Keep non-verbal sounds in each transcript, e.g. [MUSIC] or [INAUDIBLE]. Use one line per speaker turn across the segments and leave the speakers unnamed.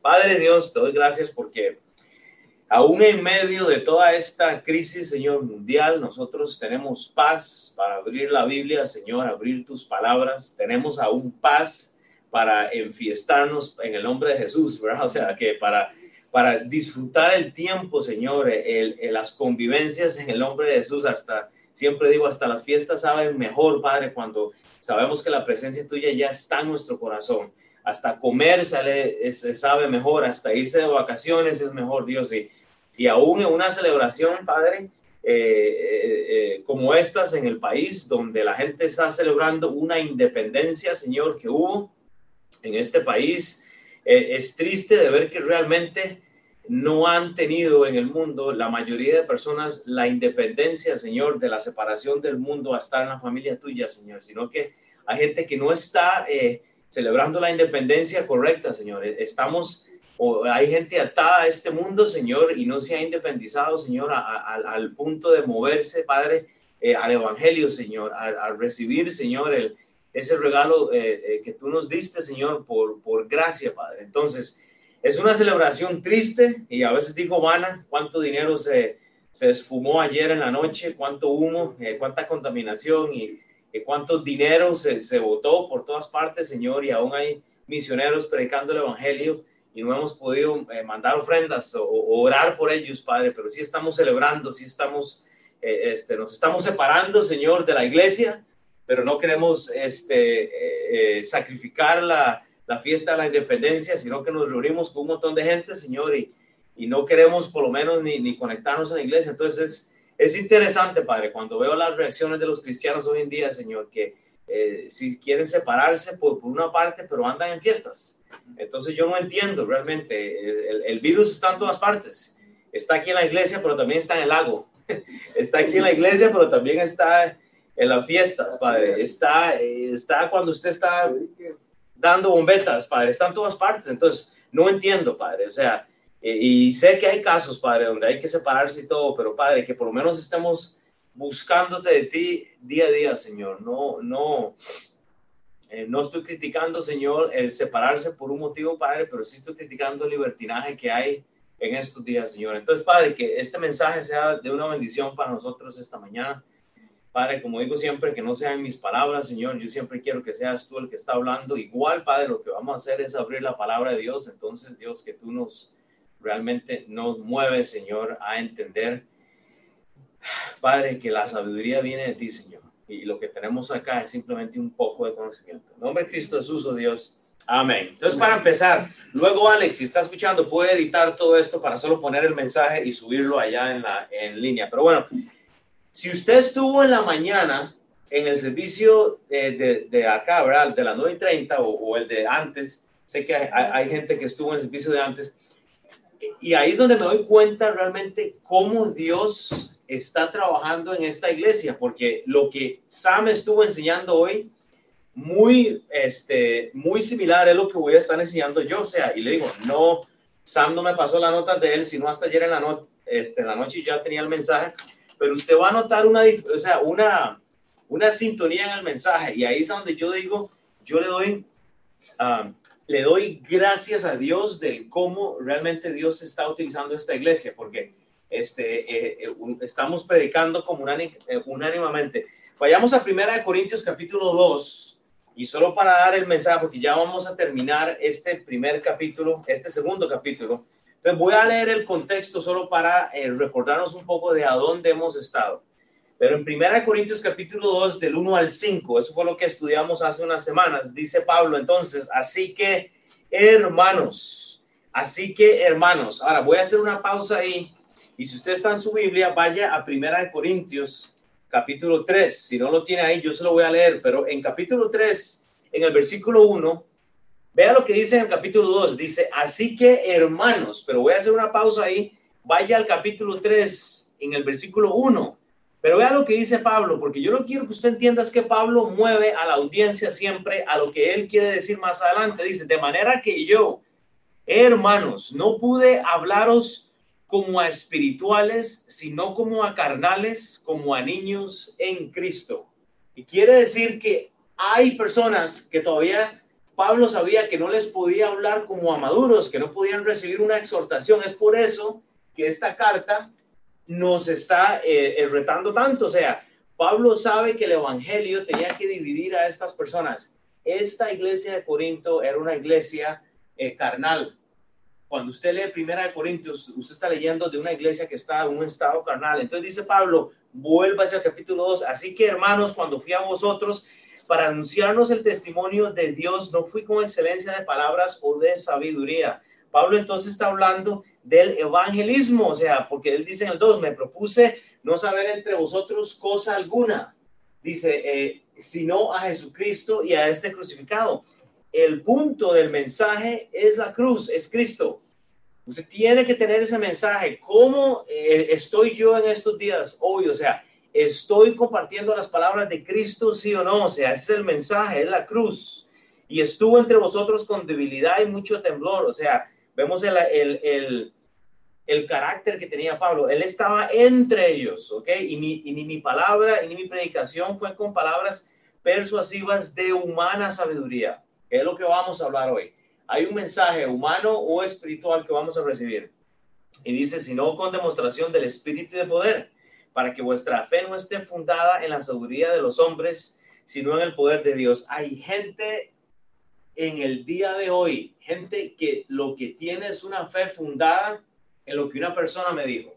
Padre Dios, te doy gracias porque aún en medio de toda esta crisis, Señor, mundial, nosotros tenemos paz para abrir la Biblia, Señor, abrir tus palabras. Tenemos aún paz para enfiestarnos en el nombre de Jesús, ¿verdad? O sea, que para, para disfrutar el tiempo, Señor, las convivencias en el nombre de Jesús, hasta, siempre digo, hasta las fiestas saben mejor, Padre, cuando sabemos que la presencia tuya ya está en nuestro corazón. Hasta comer sale, se sabe mejor, hasta irse de vacaciones es mejor, Dios. Y, y aún en una celebración, Padre, eh, eh, eh, como estas en el país, donde la gente está celebrando una independencia, Señor, que hubo, en este país. Es triste de ver que realmente no han tenido en el mundo la mayoría de personas la independencia, Señor, de la separación del mundo a estar en la familia tuya, Señor, sino que hay gente que no está celebrando la independencia correcta, Señor. Estamos, o hay gente atada a este mundo, Señor, y no se ha independizado, Señor, al punto de moverse, Padre, eh, al Evangelio, Señor, al recibir, Señor, ese regalo eh, eh, que tú nos diste, Señor, por, por gracia, Padre. Entonces, es una celebración triste y a veces digo vana, cuánto dinero se, se esfumó ayer en la noche, cuánto humo, cuánta contaminación y, cuánto dinero se, se botó por todas partes, Señor, y aún hay misioneros predicando el Evangelio y no hemos podido mandar ofrendas o, orar por ellos, Padre, pero sí estamos celebrando, sí estamos, este, nos estamos separando, Señor, de la iglesia pero no queremos este, eh, eh, sacrificar la, la, fiesta de la independencia, sino que nos reunimos con un montón de gente, Señor, y, y no queremos por lo menos ni, ni, conectarnos en la iglesia. Entonces es, es interesante, Padre, cuando veo las reacciones de los cristianos hoy en día, Señor, que eh, si quieren separarse por, una parte, pero andan en fiestas. Entonces yo no entiendo realmente, el, el virus está en todas partes. Está aquí en la iglesia, pero también está en el lago. [LAUGHS] Está aquí en la iglesia, pero también está en las fiestas, Padre. Está, está cuando usted está dando bombetas, Padre. Está en todas partes. Entonces, no entiendo, Padre. O sea, y sé que hay casos, Padre, donde hay que separarse y todo, pero Padre, que por lo menos estemos buscándote de ti día a día, Señor. No, no, eh, no estoy criticando, Señor, el separarse por un motivo, Padre, pero sí estoy criticando el libertinaje que hay en estos días, Señor. Entonces, Padre, que este mensaje sea de una bendición para nosotros esta mañana. Padre, como digo siempre, que no sean mis palabras, Señor, yo siempre quiero que seas tú el que está hablando. Igual, Padre, lo que vamos a hacer es abrir la palabra de Dios. Entonces, Dios, que tú nos realmente nos mueves, Señor, a entender, Padre, que la sabiduría viene de ti, Señor. Y lo que tenemos acá es simplemente un poco de conocimiento. En nombre de Cristo Jesús, oh Dios. Amén. Entonces, para empezar, luego Alex, si está escuchando, puede editar todo esto para solo poner el mensaje y subirlo allá en, la, en línea. Pero bueno, si usted estuvo en la mañana en el servicio de, de, acá, ¿verdad? De las 9 y 30 o, el de antes, sé que hay, gente que estuvo en el servicio de antes, y ahí es donde me doy cuenta realmente cómo Dios está trabajando en esta iglesia, porque lo que Sam estuvo enseñando hoy, muy, este, muy similar es lo que voy a estar enseñando yo, o sea, y le digo, no, Sam no me pasó la nota de él, sino hasta ayer en la, no, este, en la noche ya tenía el mensaje, pero usted va a notar una, o sea, una, una sintonía en el mensaje. Y ahí es donde yo digo, yo le doy, um, le doy gracias a Dios del cómo realmente Dios está utilizando esta iglesia, porque este, eh, eh, estamos predicando como eh, unánimamente. Vayamos a Primera de Corintios capítulo 2 y solo para dar el mensaje, porque ya vamos a terminar este primer capítulo, este segundo capítulo. Entonces voy a leer el contexto solo para eh, recordarnos un poco de a dónde hemos estado. Pero en 1 Corintios capítulo 2, del 1 al 5, eso fue lo que estudiamos hace unas semanas, dice Pablo entonces, así que hermanos, así que hermanos, ahora voy a hacer una pausa ahí y si usted está en su Biblia, vaya a 1 Corintios capítulo 3, si no lo tiene ahí, yo se lo voy a leer, pero en capítulo 3, en el versículo 1, Vea lo que dice en el capítulo 2. Dice, así que hermanos, pero voy a hacer una pausa ahí. Vaya al capítulo 3 en el versículo 1. Pero vea lo que dice Pablo, porque yo lo quiero que usted entienda es que Pablo mueve a la audiencia siempre a lo que él quiere decir más adelante. Dice, de manera que yo, hermanos, no pude hablaros como a espirituales, sino como a carnales, como a niños en Cristo. Y quiere decir que hay personas que todavía Pablo sabía que no les podía hablar como a maduros, que no podían recibir una exhortación. Es por eso que esta carta nos está eh, eh, retando tanto. O sea, Pablo sabe que el Evangelio tenía que dividir a estas personas. Esta iglesia de Corinto era una iglesia eh, carnal. Cuando usted lee Primera de Corintios, usted está leyendo de una iglesia que está en un estado carnal. Entonces dice Pablo, vuelva al capítulo 2. Así que hermanos, cuando fui a vosotros, para anunciarnos el testimonio de Dios, no fui con excelencia de palabras o de sabiduría. Pablo entonces está hablando del evangelismo, o sea, porque él dice en el 2, me propuse no saber entre vosotros cosa alguna, dice, eh, sino a Jesucristo y a este crucificado. El punto del mensaje es la cruz, es Cristo. Usted tiene que tener ese mensaje. ¿Cómo eh, estoy yo en estos días hoy? O sea, estoy compartiendo las palabras de Cristo, sí o no. O sea, ese es el mensaje, es la cruz. Y estuvo entre vosotros con debilidad y mucho temblor. O sea, vemos el, el, el, el carácter que tenía Pablo. Él estaba entre ellos, ¿ok? Y ni, y ni mi palabra y ni mi predicación fue con palabras persuasivas de humana sabiduría, que es lo que vamos a hablar hoy. Hay un mensaje humano o espiritual que vamos a recibir. Y dice, sino con demostración del espíritu de poder para que vuestra fe no esté fundada en la sabiduría de los hombres, sino en el poder de Dios. Hay gente en el día de hoy, gente que lo que tiene es una fe fundada en lo que una persona me dijo.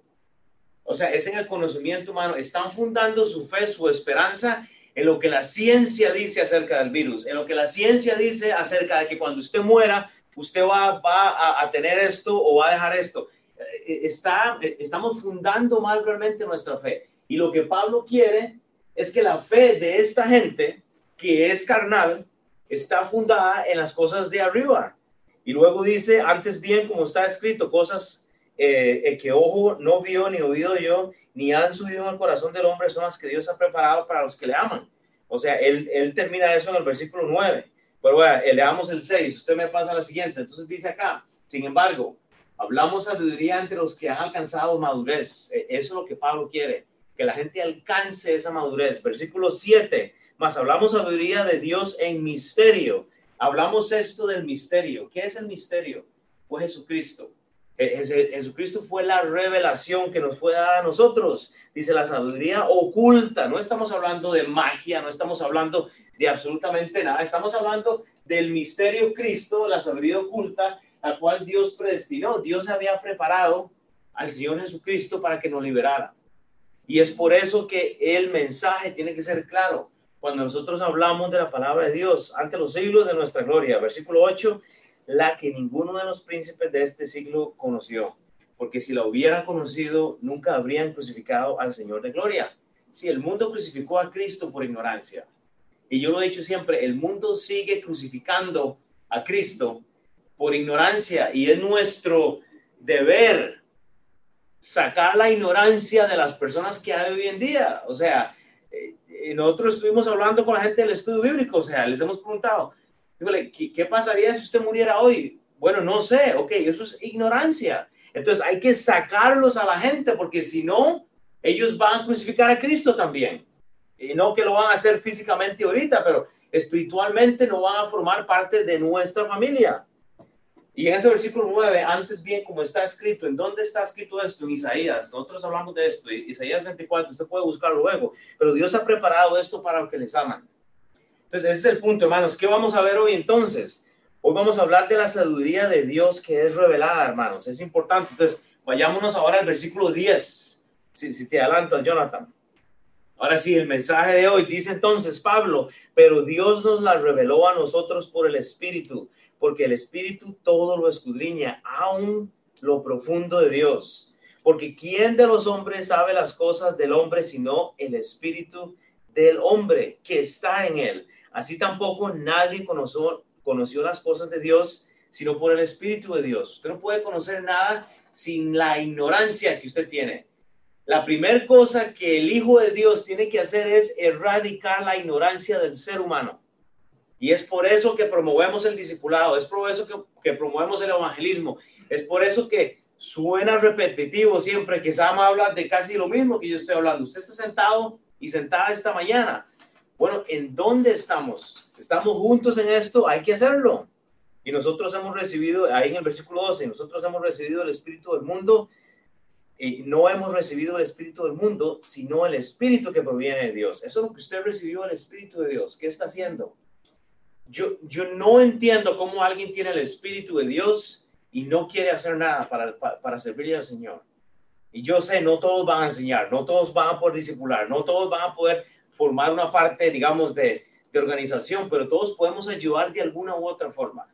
O sea, es en el conocimiento humano. Están fundando su fe, su esperanza en lo que la ciencia dice acerca del virus, en lo que la ciencia dice acerca de que cuando usted muera, usted va, a, a tener esto o va a dejar esto. Eh, está, eh, estamos fundando mal realmente nuestra fe. Y lo que Pablo quiere es que la fe de esta gente, que es carnal, está fundada en las cosas de arriba. Y luego dice, antes bien, como está escrito, cosas eh, que ojo no vio, ni oído yo, ni han subido el corazón del hombre, son las que Dios ha preparado para los que le aman. O sea, él, termina eso en el versículo 9. Pero bueno, leamos el 6, usted me pasa a la siguiente. Entonces dice acá, sin embargo, Hablamos sabiduría entre los que han alcanzado madurez. Eso es lo que Pablo quiere, que la gente alcance esa madurez. Versículo 7, más hablamos sabiduría de Dios en misterio. Hablamos esto del misterio. ¿Qué es el misterio? Fue Jesucristo. Jesucristo fue la revelación que nos fue dada a nosotros. Dice la sabiduría oculta. No estamos hablando de magia, no estamos hablando de absolutamente nada. Estamos hablando del misterio Cristo, la sabiduría oculta la cual Dios predestinó. Dios había preparado al Señor Jesucristo para que nos liberara. Y es por eso que el mensaje tiene que ser claro. Cuando nosotros hablamos de la palabra de Dios ante los siglos de nuestra gloria, versículo 8, la que ninguno de los príncipes de este siglo conoció, porque si la hubieran conocido, nunca habrían crucificado al Señor de gloria. Si el mundo crucificó a Cristo por ignorancia, y yo lo he dicho siempre, el mundo sigue crucificando a Cristo por ignorancia y es nuestro deber sacar la ignorancia de las personas que hay hoy en día. O sea, eh, nosotros estuvimos hablando con la gente del estudio bíblico, o sea, les hemos preguntado, ¿qué, ¿qué pasaría si usted muriera hoy? Bueno, no sé, ok, eso es ignorancia. Entonces hay que sacarlos a la gente porque si no, ellos van a crucificar a Cristo también. Y no que lo van a hacer físicamente ahorita, pero espiritualmente no van a formar parte de nuestra familia. Y en ese versículo 9, antes bien, como está escrito, ¿en dónde está escrito esto? En Isaías. Nosotros hablamos de esto, Isaías 64, usted puede buscarlo luego, pero Dios ha preparado esto para los que les aman. Entonces, ese es el punto, hermanos. ¿Qué vamos a ver hoy entonces? Hoy vamos a hablar de la sabiduría de Dios que es revelada, hermanos. Es importante. Entonces, vayámonos ahora al versículo 10. Si, si te adelantas, Jonathan. Ahora sí, el mensaje de hoy dice entonces Pablo, pero Dios nos la reveló a nosotros por el Espíritu porque el Espíritu todo lo escudriña, aún lo profundo de Dios. Porque ¿quién de los hombres sabe las cosas del hombre sino el Espíritu del hombre que está en él? Así tampoco nadie conoció, conoció las cosas de Dios sino por el Espíritu de Dios. Usted no puede conocer nada sin la ignorancia que usted tiene. La primera cosa que el Hijo de Dios tiene que hacer es erradicar la ignorancia del ser humano. Y es por eso que promovemos el discipulado, es por eso que, promovemos el evangelismo, es por eso que suena repetitivo siempre que Sam habla de casi lo mismo que yo estoy hablando. Usted está sentado y sentada esta mañana Bueno, ¿en dónde estamos? ¿Estamos juntos en esto? Hay que hacerlo. Y nosotros hemos recibido, ahí en el versículo 12, nosotros hemos recibido el Espíritu del mundo y no hemos recibido el Espíritu del mundo, sino el Espíritu que proviene de Dios. Eso es lo que usted recibió, el Espíritu de Dios. ¿Qué está haciendo? Yo, yo no entiendo cómo alguien tiene el Espíritu de Dios y no quiere hacer nada para, para, para al Señor. Y yo sé, no todos van a enseñar, no todos van a poder discipular, no todos van a poder formar una parte, digamos, de, de organización, pero todos podemos ayudar de alguna u otra forma.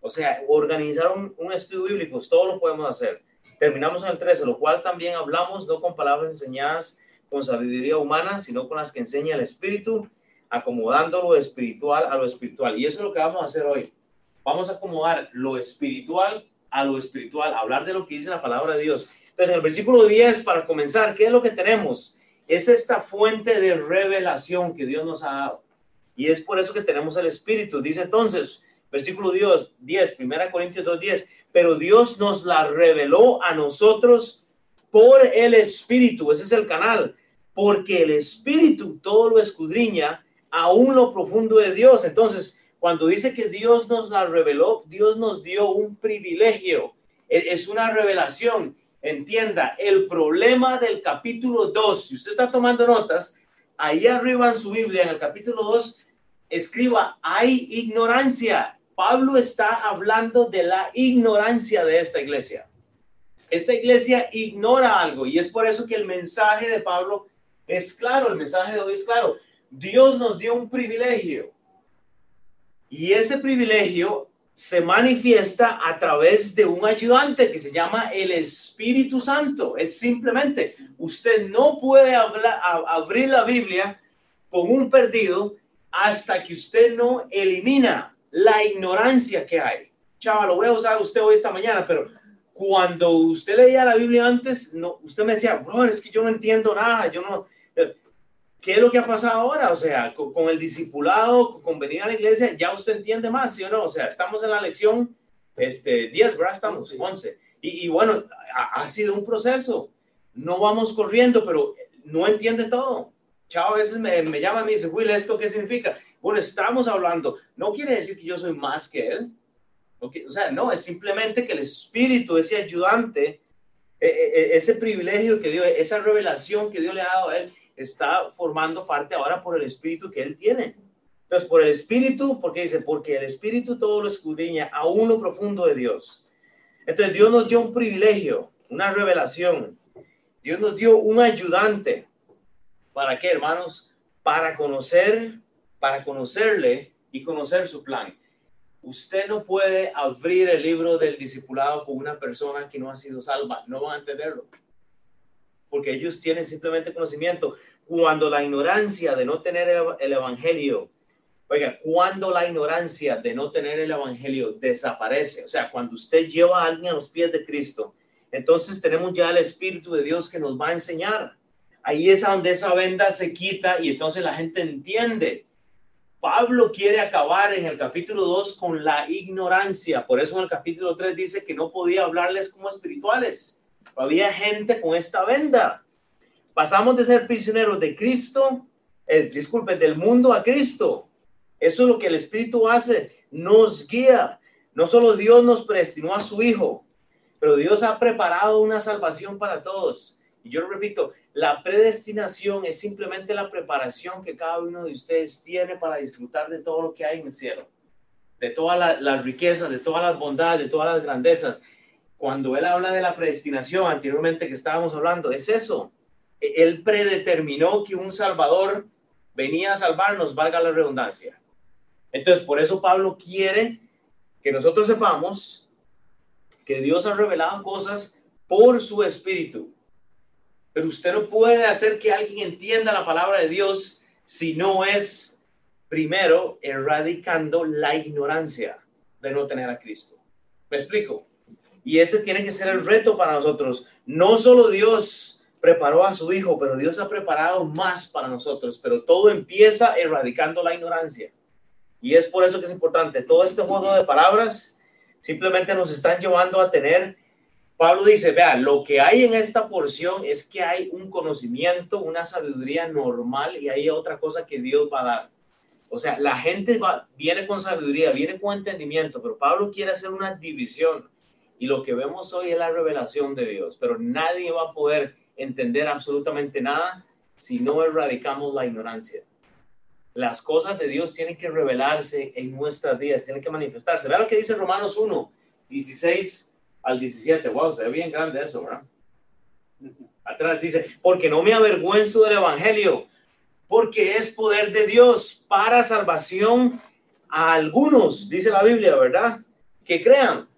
O sea, organizar un, un estudio bíblico, todo lo podemos hacer. Terminamos en el 13, lo cual también hablamos no con palabras enseñadas con sabiduría humana, sino con las que enseña el Espíritu, acomodando lo espiritual a lo espiritual. Y eso es lo que vamos a hacer hoy. Vamos a acomodar lo espiritual a lo espiritual, hablar de lo que dice la palabra de Dios. Entonces, en el versículo 10, para comenzar, ¿qué es lo que tenemos? Es esta fuente de revelación que Dios nos ha dado. Y es por eso que tenemos el Espíritu. Dice entonces, versículo 10, 10 1 Corintios 2, 10, pero Dios nos la reveló a nosotros por el Espíritu. Ese es el canal. Porque el Espíritu todo lo escudriña, aún lo profundo de Dios. Entonces, cuando dice que Dios nos la reveló, Dios nos dio un privilegio. Es una revelación entienda, el problema del capítulo 2, si usted está tomando notas, ahí arriba en su Biblia, en el capítulo 2, escriba, hay ignorancia. Pablo está hablando de la ignorancia de esta iglesia. Esta iglesia ignora algo y es por eso que el mensaje de Pablo es claro, el mensaje de hoy es claro. Dios nos dio un privilegio y ese privilegio se manifiesta a través de un ayudante que se llama el Espíritu Santo. Es simplemente, usted no puede hablar, abrir la Biblia con un perdido hasta que usted no elimina la ignorancia que hay. Chaval, lo voy a usar usted hoy esta mañana, pero cuando usted leía la Biblia antes, no, usted me decía, bro, es que yo no entiendo nada, yo no, ¿Qué es lo que ha pasado ahora? O sea, con, el discipulado, con venir a la iglesia, ya usted entiende más, ¿sí o no? O sea, estamos en la lección este, 10, ¿verdad? Estamos, 11. Y, bueno, ha, sido un proceso. No vamos corriendo, pero no entiende todo. Chao, a veces me, me llama y me dice, Will, ¿esto qué significa? Bueno, estamos hablando. No quiere decir que yo soy más que él. O sea, no, es simplemente que el Espíritu, ese ayudante, e, e, e, ese privilegio que dio, esa revelación que Dios le ha dado a él, está formando parte ahora por el espíritu que él tiene. Entonces, por el espíritu, porque dice, porque el espíritu todo lo escudriña a uno profundo de Dios. Entonces, Dios nos dio un privilegio, una revelación. Dios nos dio un ayudante. ¿Para qué, hermanos? Para conocer, para conocerle y conocer su plan. Usted no puede abrir el libro del discipulado con una persona que no ha sido salva. No van a entenderlo porque ellos tienen simplemente conocimiento. Cuando la ignorancia de no tener el evangelio, oiga, cuando la ignorancia de no tener el evangelio desaparece, o sea, cuando usted lleva a alguien a los pies de Cristo, entonces tenemos ya el Espíritu de Dios que nos va a enseñar. Ahí es donde esa venda se quita y entonces la gente entiende. Pablo quiere acabar en el capítulo 2 con la ignorancia. Por eso en el capítulo 3 dice que no podía hablarles como espirituales había gente con esta venda. Pasamos de ser prisioneros de Cristo, eh, disculpe, del mundo a Cristo. Eso es lo que el Espíritu hace, nos guía. No solo Dios nos predestinó a su Hijo, pero Dios ha preparado una salvación para todos. Y yo lo repito, la predestinación es simplemente la preparación que cada uno de ustedes tiene para disfrutar de todo lo que hay en el cielo, de todas las riquezas, de todas las bondades, de todas las grandezas cuando él habla de la predestinación anteriormente que estábamos hablando, es eso. E-, él predeterminó que un Salvador venía a salvarnos, valga la redundancia. Entonces, por eso Pablo quiere que nosotros sepamos que Dios ha revelado cosas por su espíritu. Pero usted no puede hacer que alguien entienda la palabra de Dios si no es primero erradicando la ignorancia de no tener a Cristo. ¿Me explico? Y ese tiene que ser el reto para nosotros. No solo Dios preparó a su Hijo, pero Dios ha preparado más para nosotros. Pero todo empieza erradicando la ignorancia. Y es por eso que es importante. Todo este juego de palabras simplemente nos están llevando a tener Pablo dice, vea, lo que hay en esta porción es que hay un conocimiento, una sabiduría normal y hay otra cosa que Dios va a dar. O sea, la gente va, viene con sabiduría, viene con entendimiento, pero Pablo quiere hacer una división y lo que vemos hoy es la revelación de Dios, pero nadie va a poder entender absolutamente nada si no erradicamos la ignorancia. Las cosas de Dios tienen que revelarse en nuestras vidas, tienen que manifestarse. Vean lo que dice Romanos 1, 16 al 17. Wow, se ve bien grande eso, ¿verdad? Atrás dice, porque no me avergüenzo del Evangelio, porque es poder de Dios para salvación a algunos, dice la Biblia, ¿verdad? Que crean.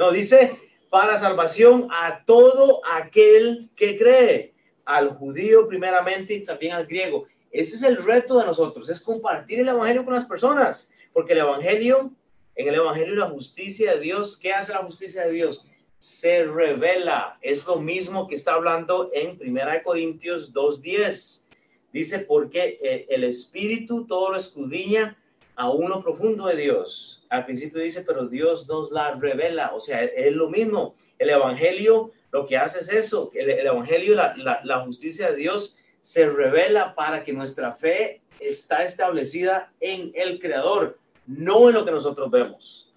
No, dice para salvación a todo aquel que cree, al judío primeramente y también al griego. Ese es el reto de nosotros, es compartir el Evangelio con las personas, porque el Evangelio, en el Evangelio la justicia de Dios, ¿qué hace la justicia de Dios? Se revela, es lo mismo que está hablando en Primera Corintios 2.10. Dice, porque eh, el Espíritu todo lo escudriña a uno profundo de Dios. Al principio dice, pero Dios nos la revela, o sea, es lo mismo. El Evangelio lo que hace es eso, el, el Evangelio, la, justicia de Dios se revela para que nuestra fe está establecida en el Creador, no en lo que nosotros vemos.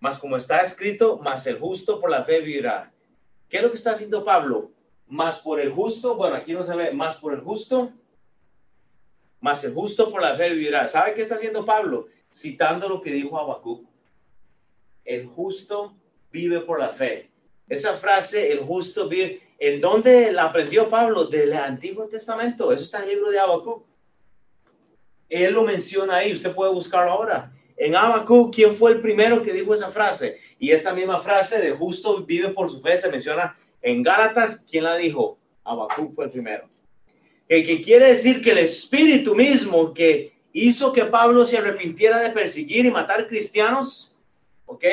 Más como está escrito, más el justo por la fe vivirá. ¿Qué es lo que está haciendo Pablo? Más por el justo, bueno, aquí no se ve, más por el justo, más el justo por la fe vivirá. ¿Sabe qué está haciendo Pablo? Citando lo que dijo Habacuc. El justo vive por la fe. Esa frase, el justo vive, ¿en dónde la aprendió Pablo? Del Antiguo Testamento. Eso está en el libro de Habacuc. Él lo menciona ahí, usted puede buscarlo ahora. En Habacuc, ¿quién fue el primero que dijo esa frase? Y esta misma frase de justo vive por su fe se menciona en Gálatas. ¿Quién la dijo? Habacuc fue el primero. Que, que quiere decir que el espíritu mismo que hizo que Pablo se arrepintiera de perseguir y matar cristianos, ¿ok?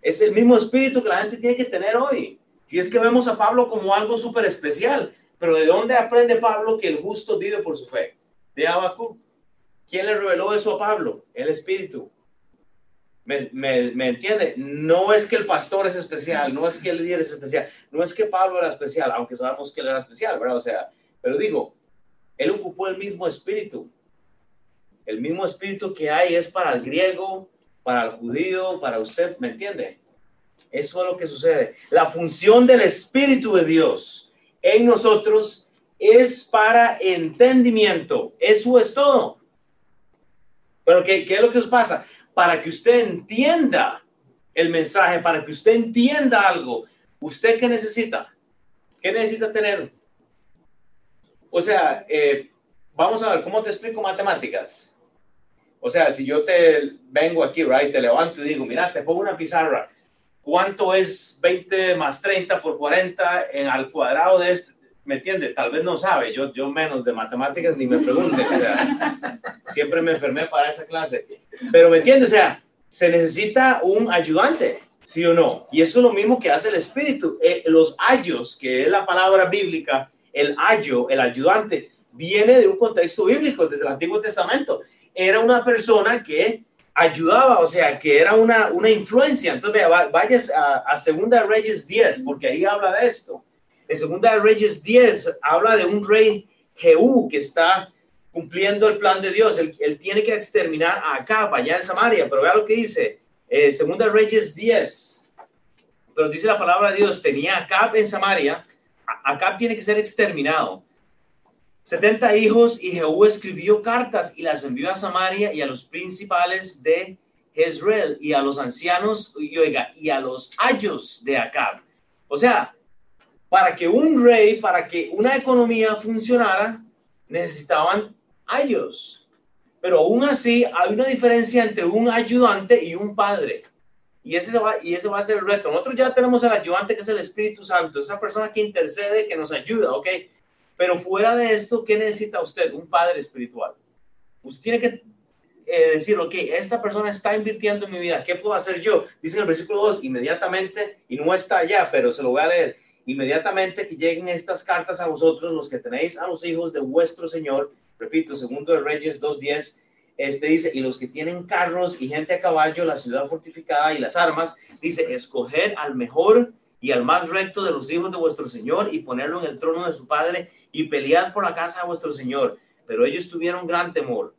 Es el mismo espíritu que la gente tiene que tener hoy. Si es que vemos a Pablo como algo súper especial, pero ¿de dónde aprende Pablo que el justo vive por su fe? De Abacú. ¿Quién le reveló eso a Pablo? El espíritu. ¿Me, entiende? No es que el pastor es especial, no es que el líder es especial, no es que Pablo era especial, aunque sabemos que era especial, ¿verdad? O sea, pero digo, él ocupó el mismo espíritu. El mismo espíritu que hay es para el griego, para el judío, para usted, ¿me entiende? Eso es lo que sucede. La función del Espíritu de Dios en nosotros es para entendimiento. Eso es todo. Pero ¿qué, qué es lo que os pasa? Para que usted entienda el mensaje, para que usted entienda algo, ¿usted qué necesita? ¿Qué necesita tener? O sea, eh, vamos a ver, ¿cómo te explico matemáticas? O sea, si yo te vengo aquí, right, te levanto y digo, mira, te pongo una pizarra, ¿cuánto es 20 más 30 por 40 en al cuadrado de esto? ¿Me entiende? Tal vez no sabe, yo, yo menos de matemáticas ni me pregunte, siempre me enfermé para esa clase. Pero ¿me entiende? O sea, se necesita un ayudante, ¿sí o no? Y eso es lo mismo que hace el Espíritu. Eh, los ayos, que es la palabra bíblica, el ayo, el ayudante, viene de un contexto bíblico, desde el Antiguo Testamento era una persona que ayudaba, o sea, que era una, una influencia. Entonces, vayas a, a Segunda Reyes 10, porque ahí habla de esto. En Segunda Reyes 10 habla de un rey Jehú que está cumpliendo el plan de Dios. Él, tiene que exterminar a Acab allá en Samaria, pero vea lo que dice. Eh, Segunda Reyes 10. Pero dice la palabra de Dios, tenía Acab en Samaria. Acab tiene que ser exterminado. 70 hijos y Jehú escribió cartas y las envió a Samaria y a los principales de Jezreel y a los ancianos y, oiga, y a los ayos de Acab. O sea, para que un rey, para que una economía funcionara, necesitaban ayos. Pero aún así hay una diferencia entre un ayudante y un padre. Y ese, va, y ese va a ser el reto. Nosotros ya tenemos al ayudante que es el Espíritu Santo, esa persona que intercede, que nos ayuda, ¿ok? Pero fuera de esto, ¿qué necesita usted? Un padre espiritual. Usted tiene que eh, decir, ok, esta persona está invirtiendo en mi vida, ¿qué puedo hacer yo? Dice en el versículo 2, inmediatamente, y no está allá, pero se lo voy a leer, inmediatamente que lleguen estas cartas a vosotros, los que tenéis a los hijos de vuestro Señor, repito, segundo de Reyes 2.10, este dice, y los que tienen carros y gente a caballo, la ciudad fortificada y las armas, dice, escoger al mejor y al más recto de los hijos de vuestro Señor y ponerlo en el trono de su Padre y pelear por la casa de vuestro Señor. Pero ellos tuvieron gran temor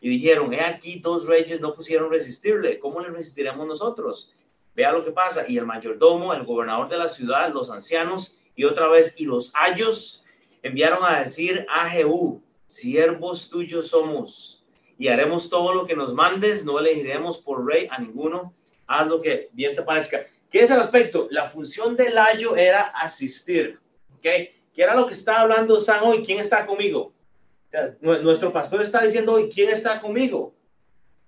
y dijeron, he aquí dos reyes no pusieron resistirle, ¿cómo le resistiremos nosotros? Vea lo que pasa. Y el mayordomo, el gobernador de la ciudad, los ancianos y otra vez, y los ayos enviaron a decir a Jehú, siervos tuyos somos y haremos todo lo que nos mandes, no elegiremos por rey a ninguno, haz lo que bien te parezca. ¿Qué es el aspecto? La función del ayo era asistir, ¿ok? ¿Qué era lo que está hablando San hoy? ¿Quién está conmigo? Nuestro pastor está diciendo hoy, ¿quién está conmigo?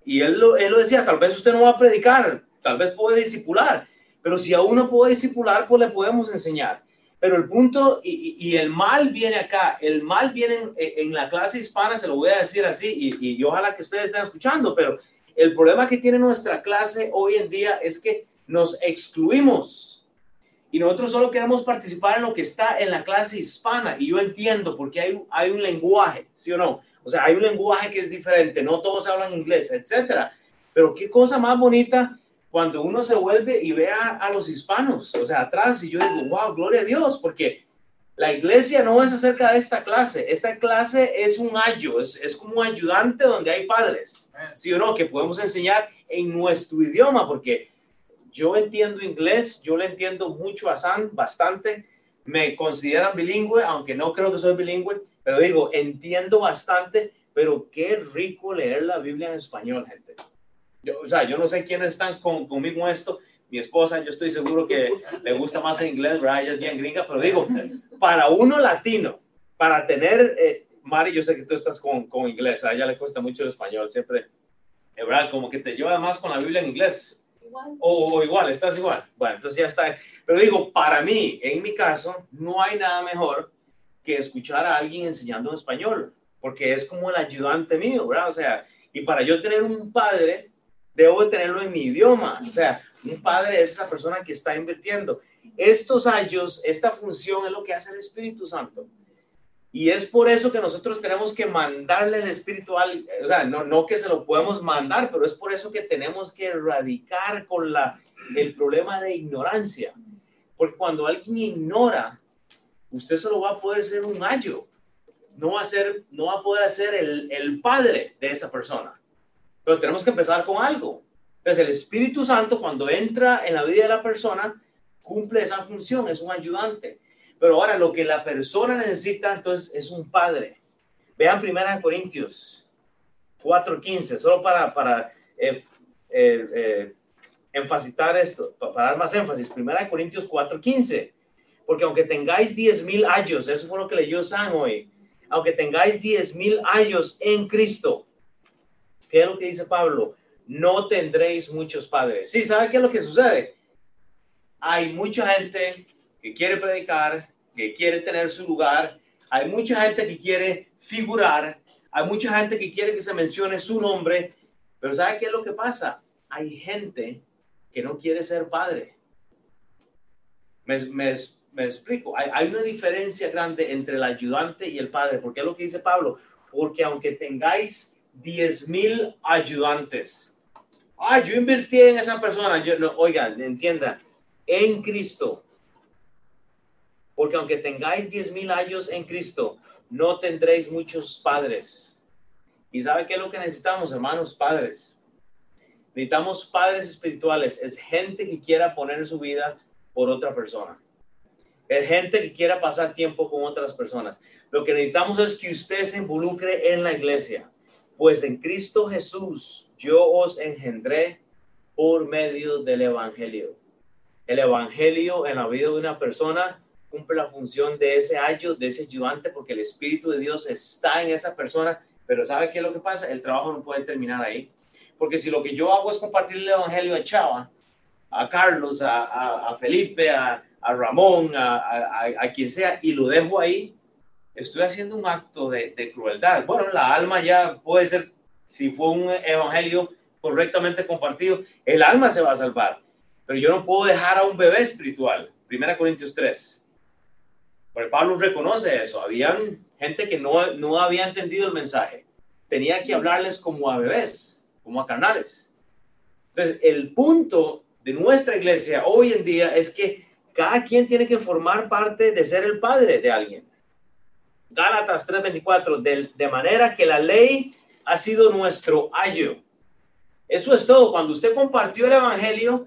Y él lo, él lo decía, tal vez usted no va a predicar, tal vez puede discipular, pero si aún no puede discipular, pues le podemos enseñar. Pero el punto y, el mal viene acá, el mal viene en, la clase hispana, se lo voy a decir así, y, y ojalá que ustedes estén escuchando, pero el problema que tiene nuestra clase hoy en día es que nos excluimos y nosotros solo queremos participar en lo que está en la clase hispana y yo entiendo porque hay, hay un lenguaje, ¿sí o no? O sea, hay un lenguaje que es diferente, no todos hablan inglés, etcétera. Pero qué cosa más bonita cuando uno se vuelve y ve a, los hispanos, o sea, atrás, y yo digo, wow, gloria a Dios, porque la iglesia no es acerca de esta clase, esta clase es un ayo, es, es como un ayudante donde hay padres, ¿sí o no? Que podemos enseñar en nuestro idioma, porque yo entiendo inglés, yo le entiendo mucho a San, bastante, me consideran bilingüe, aunque no creo que soy bilingüe, pero digo, entiendo bastante, pero qué rico leer la Biblia en español, gente. Yo, o sea, yo no sé quiénes están con, conmigo en esto. Mi esposa, yo estoy seguro que le gusta más en inglés, ¿verdad? Ella es bien gringa, pero digo, para uno latino, para tener, eh, Mari, yo sé que tú estás con, con inglés, a ella le cuesta mucho el español, siempre, ¿verdad? Como que te lleva más con la Biblia en inglés. Igual. O, o, igual, estás igual. Bueno, entonces ya está. Pero digo, para mí, en mi caso, no hay nada mejor que escuchar a alguien enseñando en español, porque es como el ayudante mío, ¿verdad? O sea, y para yo tener un padre debo tenerlo en mi idioma. O sea, un padre es esa persona que está invirtiendo. Estos años, esta función es lo que hace el Espíritu Santo. Y es por eso que nosotros tenemos que mandarle el espiritual, o sea, no, no que se lo podemos mandar, pero es por eso que tenemos que erradicar con la, el problema de ignorancia. Porque cuando alguien ignora, usted solo va a poder ser un ayo, no va a, ser, no va a poder ser el, el padre de esa persona. Pero tenemos que empezar con algo. Entonces, el Espíritu Santo, cuando entra en la vida de la persona, cumple esa función, es un ayudante. Pero ahora lo que la persona necesita, entonces, es un padre. Vean 1 Corintios 4.15, solo para, para eh, eh, eh esto, para dar más énfasis. 1 Corintios 4.15. Porque aunque tengáis 10 mil años, eso fue lo que leyó San hoy, aunque tengáis 10 mil años en Cristo, ¿Qué es lo que dice Pablo? No tendréis muchos padres. Sí, ¿sabe qué es lo que sucede? Hay mucha gente que quiere predicar, que quiere tener su lugar. Hay mucha gente que quiere figurar. Hay mucha gente que quiere que se mencione su nombre. Pero ¿sabe qué es lo que pasa? Hay gente que no quiere ser padre. Me, explico. Hay, hay, una diferencia grande entre el ayudante y el padre. ¿Por qué es lo que dice Pablo? Porque aunque tengáis 10 mil ayudantes. Ay, yo invertí en esa persona. Yo, no, oigan, entienda, en Cristo. Porque aunque tengáis 10 mil años en Cristo, no tendréis muchos padres. ¿Y sabe qué es lo que necesitamos, hermanos? Padres. Necesitamos padres espirituales. Es gente que quiera poner su vida por otra persona. Es gente que quiera pasar tiempo con otras personas. Lo que necesitamos es que usted se involucre en la iglesia pues en Cristo Jesús yo os engendré por medio del Evangelio. El Evangelio en la vida de una persona cumple la función de ese ayo, de ese ayudante, porque el Espíritu de Dios está en esa persona. Pero ¿sabe qué es lo que pasa? El trabajo no puede terminar ahí. Porque si lo que yo hago es compartir el Evangelio a Chava, a Carlos, a, Felipe, a, Ramón, a, a, quien sea, y lo dejo ahí, estoy haciendo un acto de, crueldad. Bueno, la alma ya puede ser, si fue un evangelio correctamente compartido, el alma se va a salvar. Pero yo no puedo dejar a un bebé espiritual. Primera Corintios 3. Porque Pablo reconoce eso. Habían gente que no, no había entendido el mensaje. tenía que hablarles como a bebés, como a canales. Entonces, el punto de nuestra iglesia hoy en día es que cada quien tiene que formar parte de ser el padre de alguien. Gálatas 3:24, de, de manera que la ley ha sido nuestro ayo. Eso es todo. Cuando usted compartió el Evangelio,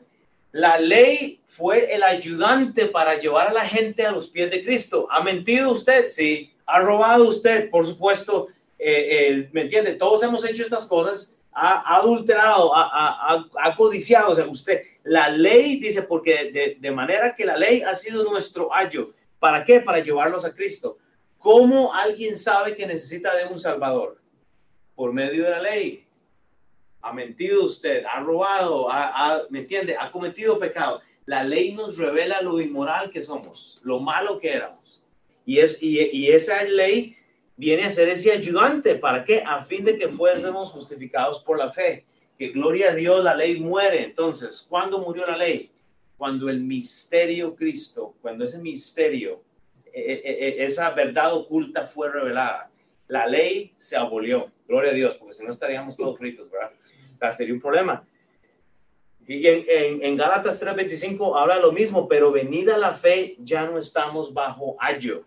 la ley fue el ayudante para llevar a la gente a los pies de Cristo. ¿Ha mentido usted? Sí. ¿Ha robado usted? Por supuesto. Eh, eh, ¿Me entiende? Todos hemos hecho estas cosas. Ha, adulterado, ha, codiciado. O sea, usted, la ley dice, porque de, de manera que la ley ha sido nuestro ayo. ¿Para qué? Para llevarlos a Cristo. ¿Cómo alguien sabe que necesita de un Salvador? Por medio de la ley ha mentido usted, ha robado, ha, ¿me entiende? Ha cometido pecado. La ley nos revela lo inmoral que somos, lo malo que éramos. Y, es, y, esa ley viene a ser ese ayudante. ¿Para qué? A fin de que fuésemos justificados por la fe. Que gloria a Dios, la ley muere. Entonces, ¿cuándo murió la ley? Cuando el misterio Cristo, cuando ese misterio, esa verdad oculta fue revelada. La ley se abolió. Gloria a Dios, porque si no estaríamos todos fritos, ¿verdad? sería un problema. Y en, en, en Gálatas 3:25 habla lo mismo, pero venida la fe ya no estamos bajo ayo.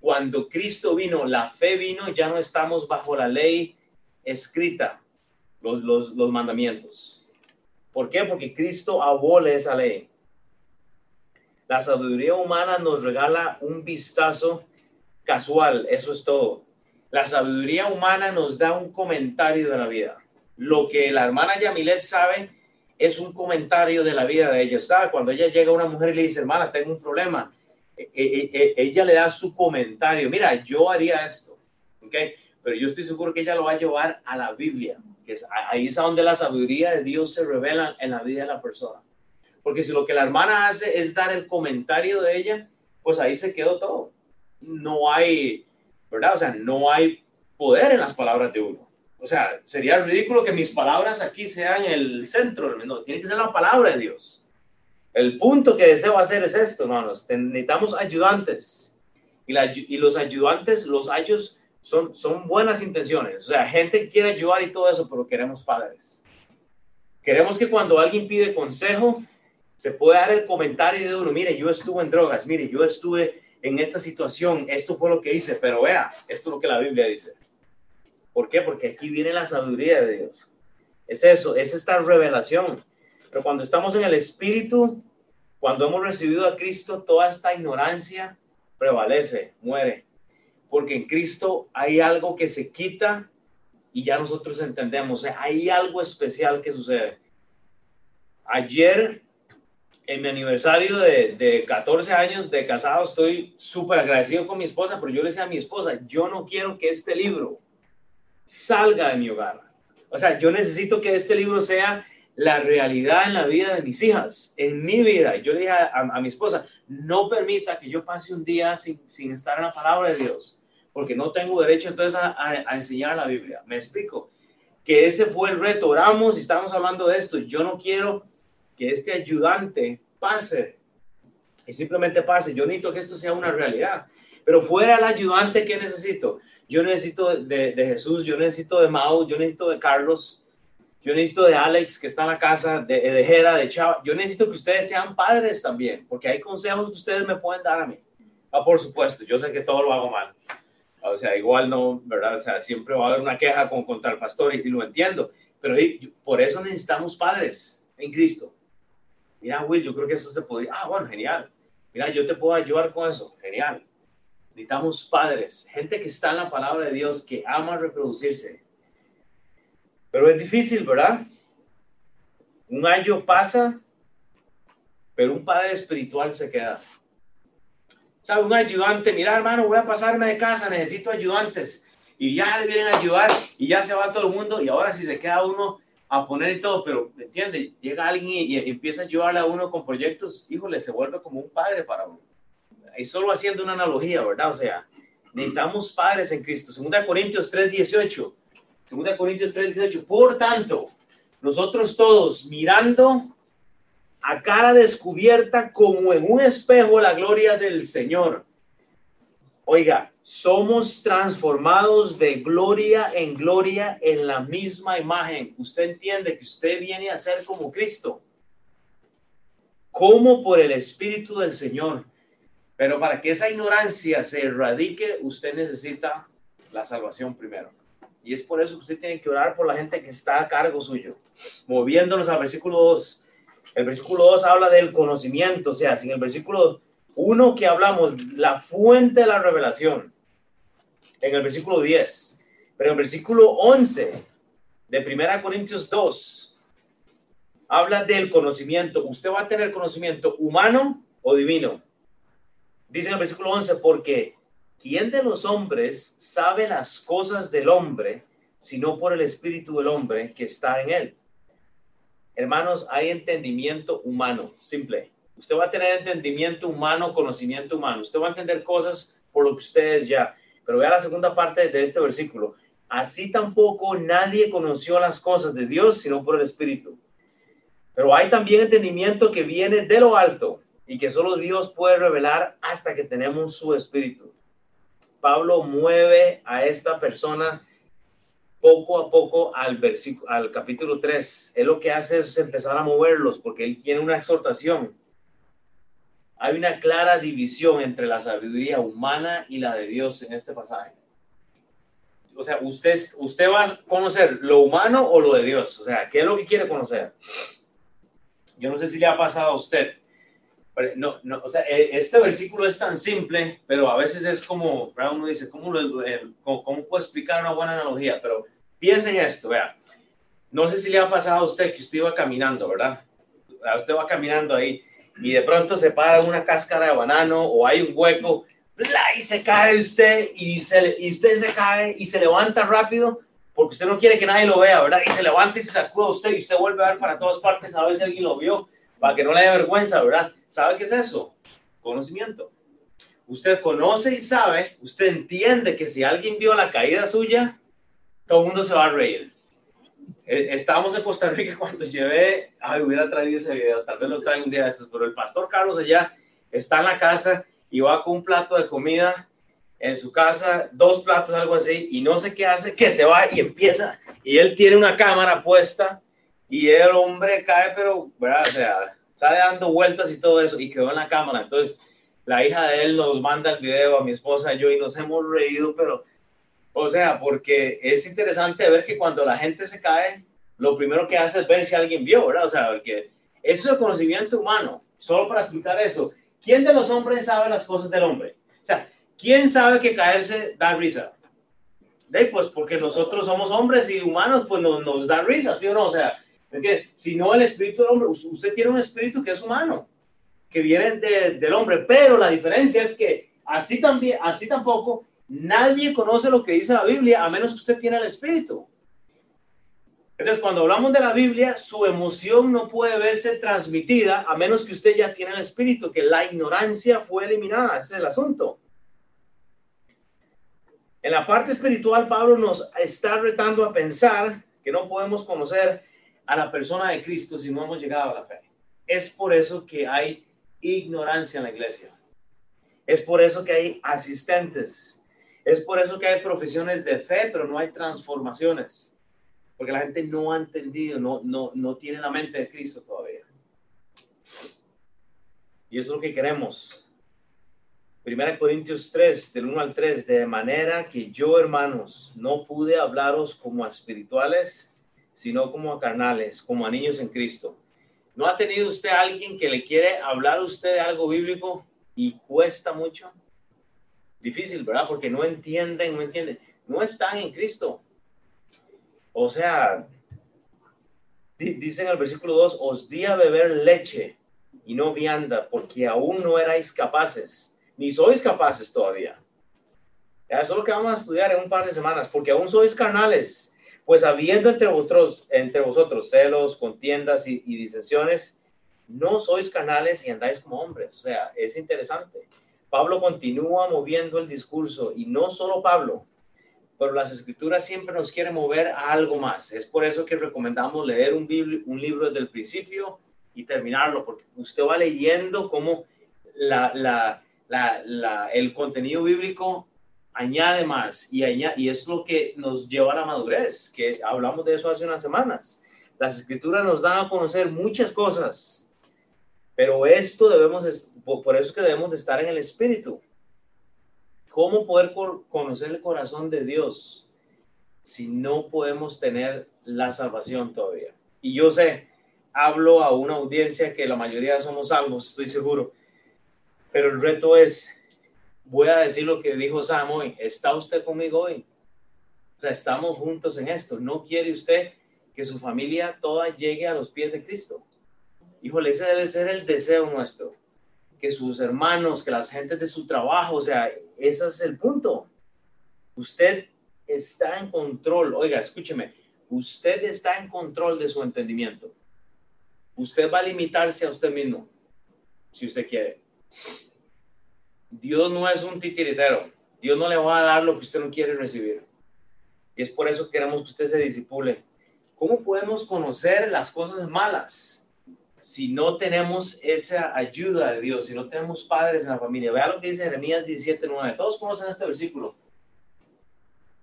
Cuando Cristo vino, la fe vino, ya no estamos bajo la ley escrita, los, los, los mandamientos. ¿Por qué? Porque Cristo abole esa ley. La sabiduría humana nos regala un vistazo casual, eso es todo. La sabiduría humana nos da un comentario de la vida. Lo que la hermana Yamilet sabe es un comentario de la vida de ella. ¿Sabe? Cuando ella llega a una mujer y le dice, hermana, tengo un problema, e, e, e, ella le da su comentario. Mira, yo haría esto. ¿ok? Pero yo estoy seguro que ella lo va a llevar a la Biblia, que ahí es donde la sabiduría de Dios se revela en la vida de la persona. Porque si lo que la hermana hace es dar el comentario de ella, pues ahí se quedó todo. No hay, ¿verdad? O sea, no hay poder en las palabras de uno. O sea, sería ridículo que mis palabras aquí sean el centro, no, tiene que ser la palabra de Dios. El punto que deseo hacer es esto, hermanos, necesitamos ayudantes. Y, y los ayudantes, los ayos, son, son buenas intenciones. O sea, gente quiere ayudar y todo eso, pero queremos padres. Queremos que cuando alguien pide consejo, se pueda dar el comentario de uno, mire, yo estuve en drogas, mire, yo estuve en esta situación, esto fue lo que hice, pero vea, esto es lo que la Biblia dice. ¿Por qué? Porque aquí viene la sabiduría de Dios. Es eso, es esta revelación. Pero cuando estamos en el Espíritu, cuando hemos recibido a Cristo, toda esta ignorancia prevalece, muere. Porque en Cristo hay algo que se quita y ya nosotros entendemos, hay algo especial que sucede. Ayer, en mi aniversario de, de 14 años de casado, estoy súper agradecido con mi esposa, pero yo le decía a mi esposa, yo no quiero que este libro salga de mi hogar. O sea, yo necesito que este libro sea la realidad en la vida de mis hijas, en mi vida. Yo le dije a, mi esposa, no permita que yo pase un día sin, sin, estar en la palabra de Dios, porque no tengo derecho entonces a, a, enseñar la Biblia. Me explico. Que ese fue el reto. Oramos y estamos hablando de esto. Yo no quiero que este ayudante pase y simplemente pase. Yo necesito que esto sea una realidad. Pero fuera el ayudante, ¿qué necesito? yo necesito de, Jesús, yo necesito de Mao, yo necesito de Carlos, yo necesito de Alex que está en la casa, de, de Jera, de Chava. Yo necesito que ustedes sean padres también, porque hay consejos que ustedes me pueden dar a mí. Ah, por supuesto, yo sé que todo lo hago mal. O sea, igual no, ¿verdad? O sea, siempre va a haber una queja con, contra el pastor y, lo entiendo. Pero por eso necesitamos padres en Cristo. Mira, Will, yo creo que eso se podría. Ah, bueno, genial. Mira, yo te puedo ayudar con eso. Genial. Necesitamos padres, gente que está en la palabra de Dios, que ama reproducirse. Pero es difícil, ¿verdad? Un año pasa, pero un padre espiritual se queda. ¿Sabe? Un ayudante, mira hermano, voy a pasarme de casa, necesito ayudantes. Y ya le vienen a ayudar y ya se va todo el mundo y ahora si se queda uno a poner y todo, pero ¿me entiende? Llega alguien y, y empieza a ayudarle a uno con proyectos, híjole, se vuelve como un padre para uno y solo haciendo una analogía, ¿verdad? O sea, necesitamos padres en Cristo. Segunda Corintios 3:18. Segunda Corintios 3:18. Por tanto, nosotros todos mirando a cara descubierta como en un espejo la gloria del Señor. Oiga, somos transformados de gloria en gloria en la misma imagen. Usted entiende que usted viene a ser como Cristo, como por el Espíritu del Señor. Pero para que esa ignorancia se erradique, usted necesita la salvación primero. Y es por eso que usted tiene que orar por la gente que está a cargo suyo. Moviéndonos al versículo 2. El versículo 2 habla del conocimiento, o sea, sin el versículo 1 que hablamos, la fuente de la revelación en el versículo 10, pero en el versículo 11 de 1 Corintios 2 habla del conocimiento. Usted va a tener conocimiento humano o divino. Dice en el versículo 11, porque ¿quién de los hombres sabe las cosas del hombre sino por el espíritu del hombre que está en él? Hermanos, hay entendimiento humano, simple. Usted va a tener entendimiento humano, conocimiento humano. Usted va a entender cosas por lo que ustedes ya. Pero vea la segunda parte de este versículo. Así tampoco nadie conoció las cosas de Dios sino por el Espíritu. Pero hay también entendimiento que viene de lo alto y que solo Dios puede revelar hasta que tenemos su Espíritu. Pablo mueve a esta persona poco a poco al versículo, al capítulo 3. Él lo que hace es empezar a moverlos porque él tiene una exhortación hay una clara división entre la sabiduría humana y la de Dios en este pasaje. O sea, usted, usted va a conocer lo humano o lo de Dios. O sea, ¿qué es lo que quiere conocer? Yo no sé si le ha pasado a usted. no, no, o sea, e, este versículo es tan simple, pero a veces es como, uno dice, ¿cómo, lo, eh, cómo, cómo puedo explicar una buena analogía? Pero piensen esto, vea. No sé si le ha pasado a usted que usted iba caminando, ¿verdad? Usted va caminando ahí y de pronto se para una cáscara de banano o hay un hueco y se cae usted y, se, y usted se cae y se levanta rápido porque usted no quiere que nadie lo vea, ¿verdad? Y se levanta y se sacuda usted y usted vuelve a ver para todas partes a ver si alguien lo vio para que no le dé vergüenza, ¿verdad? ¿Sabe qué es eso? Conocimiento. Usted conoce y sabe, usted entiende que si alguien vio la caída suya, todo el mundo se va a reír. Eh, estábamos en Costa Rica [LAUGHS] cuando llevé, ay, hubiera traído ese video, tal vez lo traigo un día de estos, pero el pastor Carlos allá está en la casa y va con un plato de comida en su casa, dos platos, algo así, y no sé qué hace, que se va y empieza, y él tiene una cámara puesta, y el hombre cae, pero, ¿verdad? O sea, sale dando vueltas y todo eso, y quedó en la cámara. Entonces, la hija de él nos manda el video a mi esposa y yo, y nos hemos reído, pero o sea, porque es interesante ver que cuando la gente se cae, lo primero que hace es ver si alguien vio, ¿verdad? O sea, porque eso es el conocimiento humano. Solo para explicar eso, ¿quién de los hombres sabe las cosas del hombre? O sea, ¿quién sabe que caerse da risa? De, pues porque nosotros somos hombres y humanos, pues nos, nos da risa, ¿sí o no? O sea, ¿me entiendes? Si no el espíritu del hombre, usted tiene un espíritu que es humano, que viene del hombre, pero la diferencia es que así también, así tampoco Nadie conoce lo que dice la Biblia a menos que usted tiene el Espíritu. Entonces, cuando hablamos de la Biblia, su emoción no puede verse transmitida a menos que usted ya tiene el Espíritu, que la ignorancia fue eliminada. Ese es el asunto. En la parte espiritual, Pablo nos está retando a pensar que no podemos conocer a la persona de Cristo si no hemos llegado a la fe. Es por eso que hay ignorancia en la iglesia. Es por eso que hay asistentes es por eso que hay profesiones de fe, pero no hay transformaciones. Porque la gente no ha entendido, no, no, no tiene la mente de Cristo todavía. Y eso es lo que queremos. Primera Corintios 3, del 1 al 3, de manera que yo, hermanos, no pude hablaros como a espirituales, sino como a carnales, como a niños en Cristo. ¿No ha tenido usted alguien que le quiere hablar a usted de algo bíblico y cuesta mucho? Difícil, ¿verdad? Porque no entienden, no entienden, no están en Cristo. O sea, dice en el versículo 2, os di a beber leche y no vianda, porque aún no erais capaces, ni sois capaces todavía. Eso es lo que vamos a estudiar en un par de semanas, porque aún sois carnales, pues habiendo entre vosotros, entre vosotros celos, contiendas y, y disensiones, no sois canales y andáis como hombres. O sea, es interesante. Pablo continúa moviendo el discurso y no solo Pablo, pero las escrituras siempre nos quieren mover a algo más. Es por eso que recomendamos leer un, un libro desde el principio y terminarlo, porque usted va leyendo cómo la, la, la, el contenido bíblico añade más y, añade, y es lo que nos lleva a la madurez, que hablamos de eso hace unas semanas. Las escrituras nos dan a conocer muchas cosas, pero esto debemos, por eso que debemos de estar en el Espíritu. ¿Cómo poder conocer el corazón de Dios si no podemos tener la salvación todavía? Y yo sé, hablo a una audiencia que la mayoría somos salvos, estoy seguro, pero el reto es, voy a decir lo que dijo Sam hoy, ¿está usted conmigo hoy? O sea, estamos juntos en esto. ¿No quiere usted que su familia toda llegue a los pies de Cristo? Híjole, ese debe ser el deseo nuestro. Que sus hermanos, que las gentes de su trabajo, o sea, ese es el punto. Usted está en control. Oiga, escúcheme. Usted está en control de su entendimiento. Usted va a limitarse a usted mismo, si usted quiere. Dios no es un titiritero. Dios no le va a dar lo que usted no quiere recibir. Y es por eso que queremos que usted se disipule. ¿Cómo podemos conocer las cosas malas si no tenemos esa ayuda de Dios, si no tenemos padres en la familia? Vea lo que dice Jeremías 17.9. Todos conocen este versículo.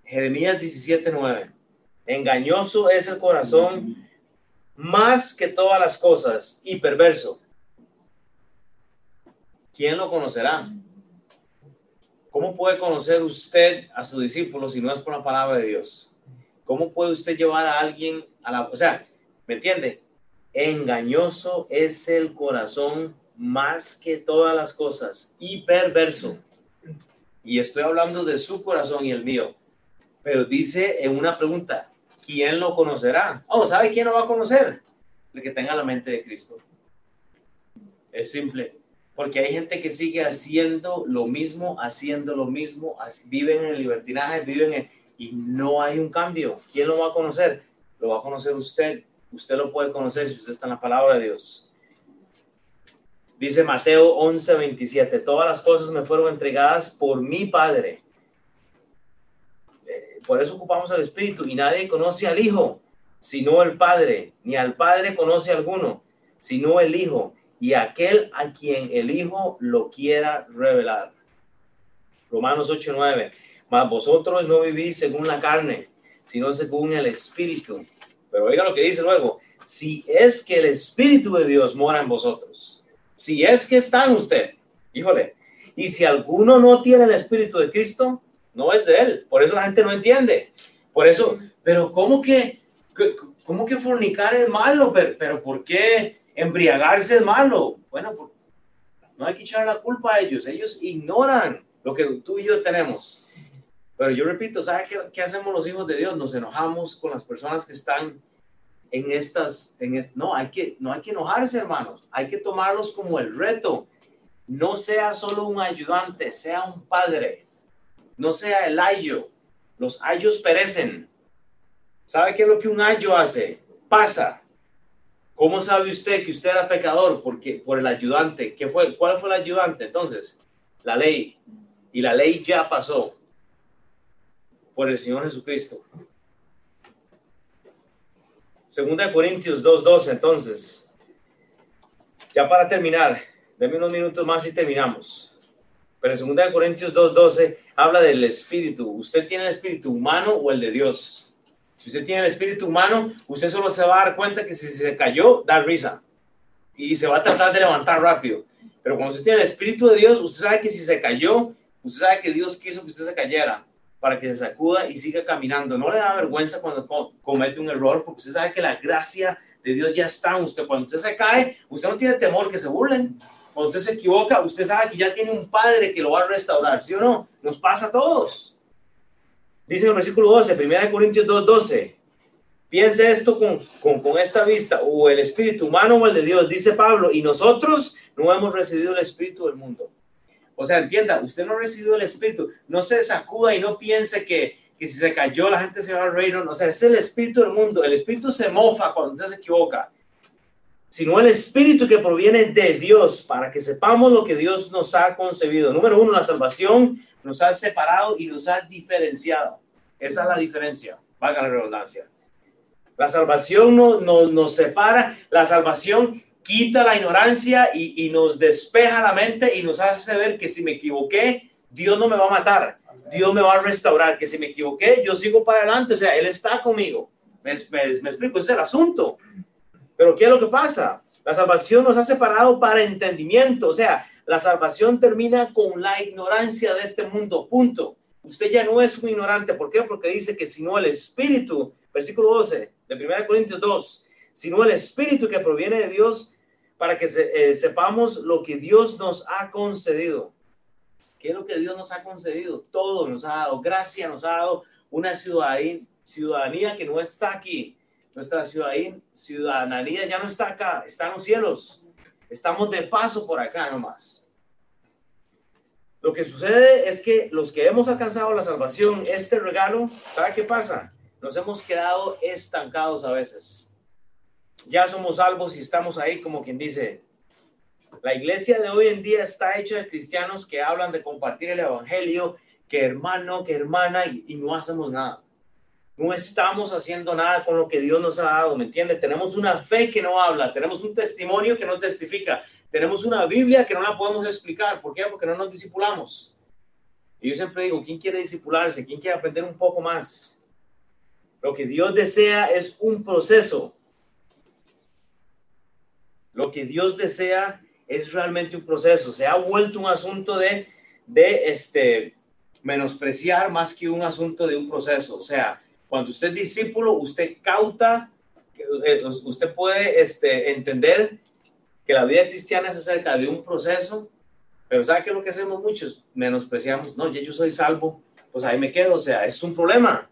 Jeremías 17.9. Engañoso es el corazón más que todas las cosas y perverso. ¿Quién lo conocerá? ¿Cómo puede conocer usted a su discípulo si no es por la palabra de Dios? ¿Cómo puede usted llevar a alguien a la... O sea, ¿me entiende? Engañoso es el corazón más que todas las cosas y perverso. Y estoy hablando de su corazón y el mío. Pero dice en una pregunta, ¿quién lo conocerá? Oh, ¿sabe quién lo va a conocer? El que tenga la mente de Cristo. Es simple porque hay gente que sigue haciendo lo mismo, haciendo lo mismo, viven en el libertinaje, viven en, y no hay un cambio. ¿Quién lo va a conocer? Lo va a conocer usted. Usted lo puede conocer si usted está en la palabra de Dios. Dice Mateo 11, 27, todas las cosas me fueron entregadas por mi Padre. Eh, por eso ocupamos al Espíritu y nadie conoce al Hijo, sino el Padre, ni al Padre conoce alguno, sino el Hijo y aquel a quien el Hijo lo quiera revelar. Romanos 8:9. Mas vosotros no vivís según la carne, sino según el Espíritu. Pero oiga lo que dice luego. Si es que el Espíritu de Dios mora en vosotros, si es que está en usted, híjole, y si alguno no tiene el Espíritu de Cristo, no es de él. Por eso la gente no entiende. Por eso, pero ¿cómo que, cómo que fornicar es malo? Pero, pero ¿por qué embriagarse es malo. Bueno, no hay que echar la culpa a ellos. Ellos ignoran lo que tú y yo tenemos. Pero yo repito, ¿sabes qué, hacemos los hijos de Dios? Nos enojamos con las personas que están en estas, en no, hay que, no hay que enojarse, hermanos. Hay que tomarlos como el reto. No sea solo un ayudante, sea un padre. No sea el ayo. Los ayos perecen. ¿Sabe qué es lo que un ayo hace? Pasa, ¿Cómo sabe usted que usted era pecador? Porque por el ayudante. ¿Qué fue? ¿Cuál fue el ayudante? Entonces, la ley. Y la ley ya pasó por el Señor Jesucristo. Segunda de Corintios 2.12, entonces. Ya para terminar, denme unos minutos más y terminamos. Pero segunda de Corintios 2.12 habla del espíritu. ¿Usted tiene el espíritu humano o el de Dios? Si usted tiene el espíritu humano, usted solo se va a dar cuenta que si se cayó, da risa y se va a tratar de levantar rápido. Pero cuando usted tiene el espíritu de Dios, usted sabe que si se cayó, usted sabe que Dios quiso que usted se cayera para que se sacuda y siga caminando. No le da vergüenza cuando comete un error, porque usted sabe que la gracia de Dios ya está usted. Cuando usted se cae, usted no tiene temor que se burlen. Cuando usted se equivoca, usted sabe que ya tiene un padre que lo va a restaurar, ¿sí o no? Nos pasa a todos. Dice el versículo 12, 1 Corintios 2, 12. Piense esto con, con, con, esta vista, o el espíritu humano o el de Dios, dice Pablo, y nosotros no hemos recibido el espíritu del mundo. O sea, entienda, usted no ha recibido el espíritu, no se sacuda y no piense que, que si se cayó la gente se va a reír, no, o sea, es el espíritu del mundo, el espíritu se mofa cuando usted se equivoca, sino el espíritu que proviene de Dios para que sepamos lo que Dios nos ha concebido. Número uno, la salvación nos ha separado y nos ha diferenciado. Esa es la diferencia, valga la redundancia. La salvación no, nos separa, la salvación quita la ignorancia y, y, nos despeja la mente y nos hace ver que si me equivoqué, Dios no me va a matar. Dios me va a restaurar, que si me equivoqué, yo sigo para adelante, o sea, Él está conmigo. Me, me, explico, ese es el asunto. Pero ¿qué es lo que pasa? La salvación nos ha separado para entendimiento, o sea, la salvación termina con la ignorancia de este mundo, punto. Usted ya no es un ignorante, ¿por qué? Porque dice que si no el Espíritu, versículo 12 de 1 Corintios 2, sino el Espíritu que proviene de Dios para que eh, sepamos lo que Dios nos ha concedido. ¿Qué es lo que Dios nos ha concedido? Todo nos ha dado, gracia nos ha dado una ciudadanía, ciudadanía que no está aquí. Nuestra ciudadanía ya no está acá, está en los cielos. Estamos de paso por acá nomás. Lo que sucede es que los que hemos alcanzado la salvación, este regalo, ¿sabe qué pasa? Nos hemos quedado estancados a veces. Ya somos salvos y estamos ahí como quien dice, la iglesia de hoy en día está hecha de cristianos que hablan de compartir el evangelio, que hermano, que hermana, y, no hacemos nada. No estamos haciendo nada con lo que Dios nos ha dado, ¿me entiende? Tenemos una fe que no habla, tenemos un testimonio que no testifica, tenemos una Biblia que no la podemos explicar. ¿Por qué? Porque no nos disipulamos. Y yo siempre digo, ¿quién quiere disipularse? ¿Quién quiere aprender un poco más? Lo que Dios desea es un proceso. Lo que Dios desea es realmente un proceso. Se ha vuelto un asunto de, de este, menospreciar más que un asunto de un proceso. O sea, cuando usted es discípulo, usted cauta, eh, usted puede este, entender que la vida cristiana es acerca de un proceso, pero ¿sabe qué es lo que hacemos muchos? Menospreciamos, no, ya yo soy salvo, pues ahí me quedo, o sea, es un problema.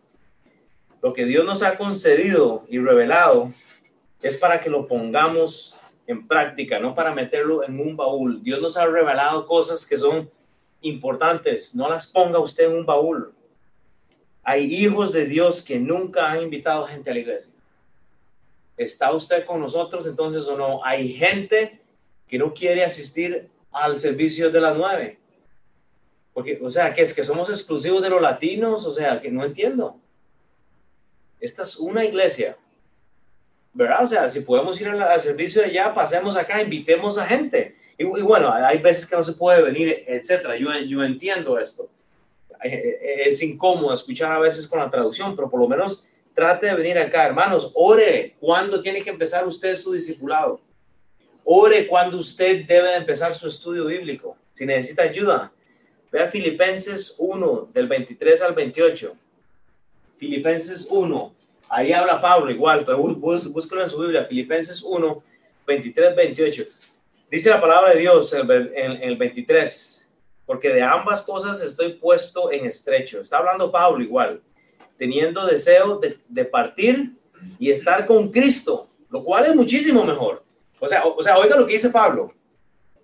Lo que Dios nos ha concedido y revelado es para que lo pongamos en práctica, no para meterlo en un baúl. Dios nos ha revelado cosas que son importantes, no las ponga usted en un baúl. Hay hijos de Dios que nunca han invitado gente a la iglesia. ¿Está usted con nosotros entonces o no? Hay gente que no quiere asistir al servicio de las nueve. Porque, o sea, que es que somos exclusivos de los latinos, o sea, que no entiendo. Esta es una iglesia ¿verdad? O sea, si podemos ir al, servicio de allá, pasemos acá, invitemos a gente. Y, bueno, hay veces que no se puede venir, etcétera. Yo, yo entiendo esto. Es incómodo escuchar a veces con la traducción, pero por lo menos trate de venir acá. Hermanos, ore cuando tiene que empezar usted su discipulado. Ore cuando usted debe empezar su estudio bíblico. Si necesita ayuda, vea Filipenses 1, del 23 al 28. Filipenses 1, Ahí habla Pablo igual, pero búsquelo en su Biblia, Filipenses 1, 23, 28. Dice la palabra de Dios en, el 23, porque de ambas cosas estoy puesto en estrecho. Está hablando Pablo igual, teniendo deseo de, partir y estar con Cristo, lo cual es muchísimo mejor. O sea, o, sea, oiga lo que dice Pablo.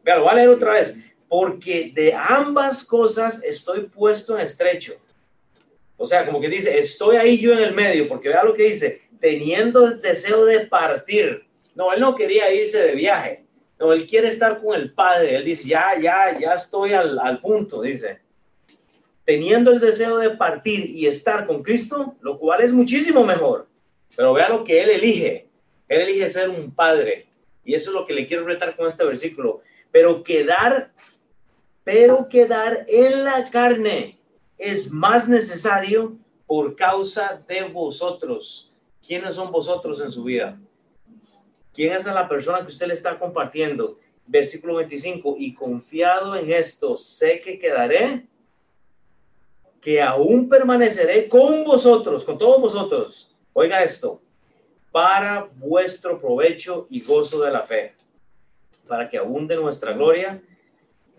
Vea, lo voy a leer otra vez. Porque de ambas cosas estoy puesto en estrecho o sea, como que dice, estoy ahí yo en el medio, porque vea lo que dice, teniendo el deseo de partir. No, él no quería irse de viaje. No, él quiere estar con el Padre. Él dice, ya, ya, ya estoy al, al punto, dice. Teniendo el deseo de partir y estar con Cristo, lo cual es muchísimo mejor. Pero vea lo que él elige. Él elige ser un padre. Y eso es lo que le quiero retar con este versículo. Pero quedar, pero quedar en la carne es más necesario por causa de vosotros. ¿Quiénes son vosotros en su vida? ¿Quién es la persona que usted le está compartiendo? Versículo 25, y confiado en esto, sé que quedaré, que aún permaneceré con vosotros, con todos vosotros. Oiga esto, para vuestro provecho y gozo de la fe, para que abunde nuestra gloria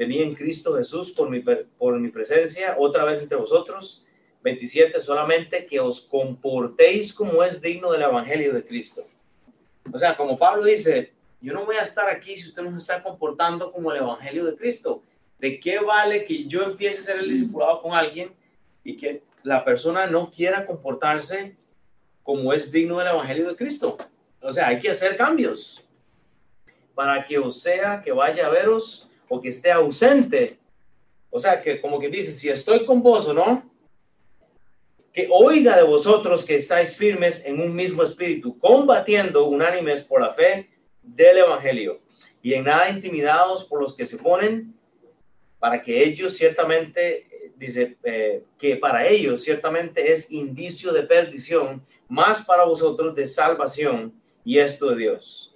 de en Cristo Jesús por mi, por mi presencia otra vez entre vosotros. 27, solamente que os comportéis como es digno del Evangelio de Cristo. O sea, como Pablo dice, yo no voy a estar aquí si usted no se está comportando como el Evangelio de Cristo. ¿De qué vale que yo empiece a ser el discipulado con alguien y que la persona no quiera comportarse como es digno del Evangelio de Cristo? O sea, hay que hacer cambios para que os sea que vaya a veros o que esté ausente. O sea, que como que dice, si estoy con vos o no, que oiga de vosotros que estáis firmes en un mismo espíritu, combatiendo unánimes por la fe del Evangelio y en nada intimidados por los que se oponen, para que ellos ciertamente dice eh, que para ellos ciertamente es indicio de perdición, más para vosotros de salvación y esto de Dios.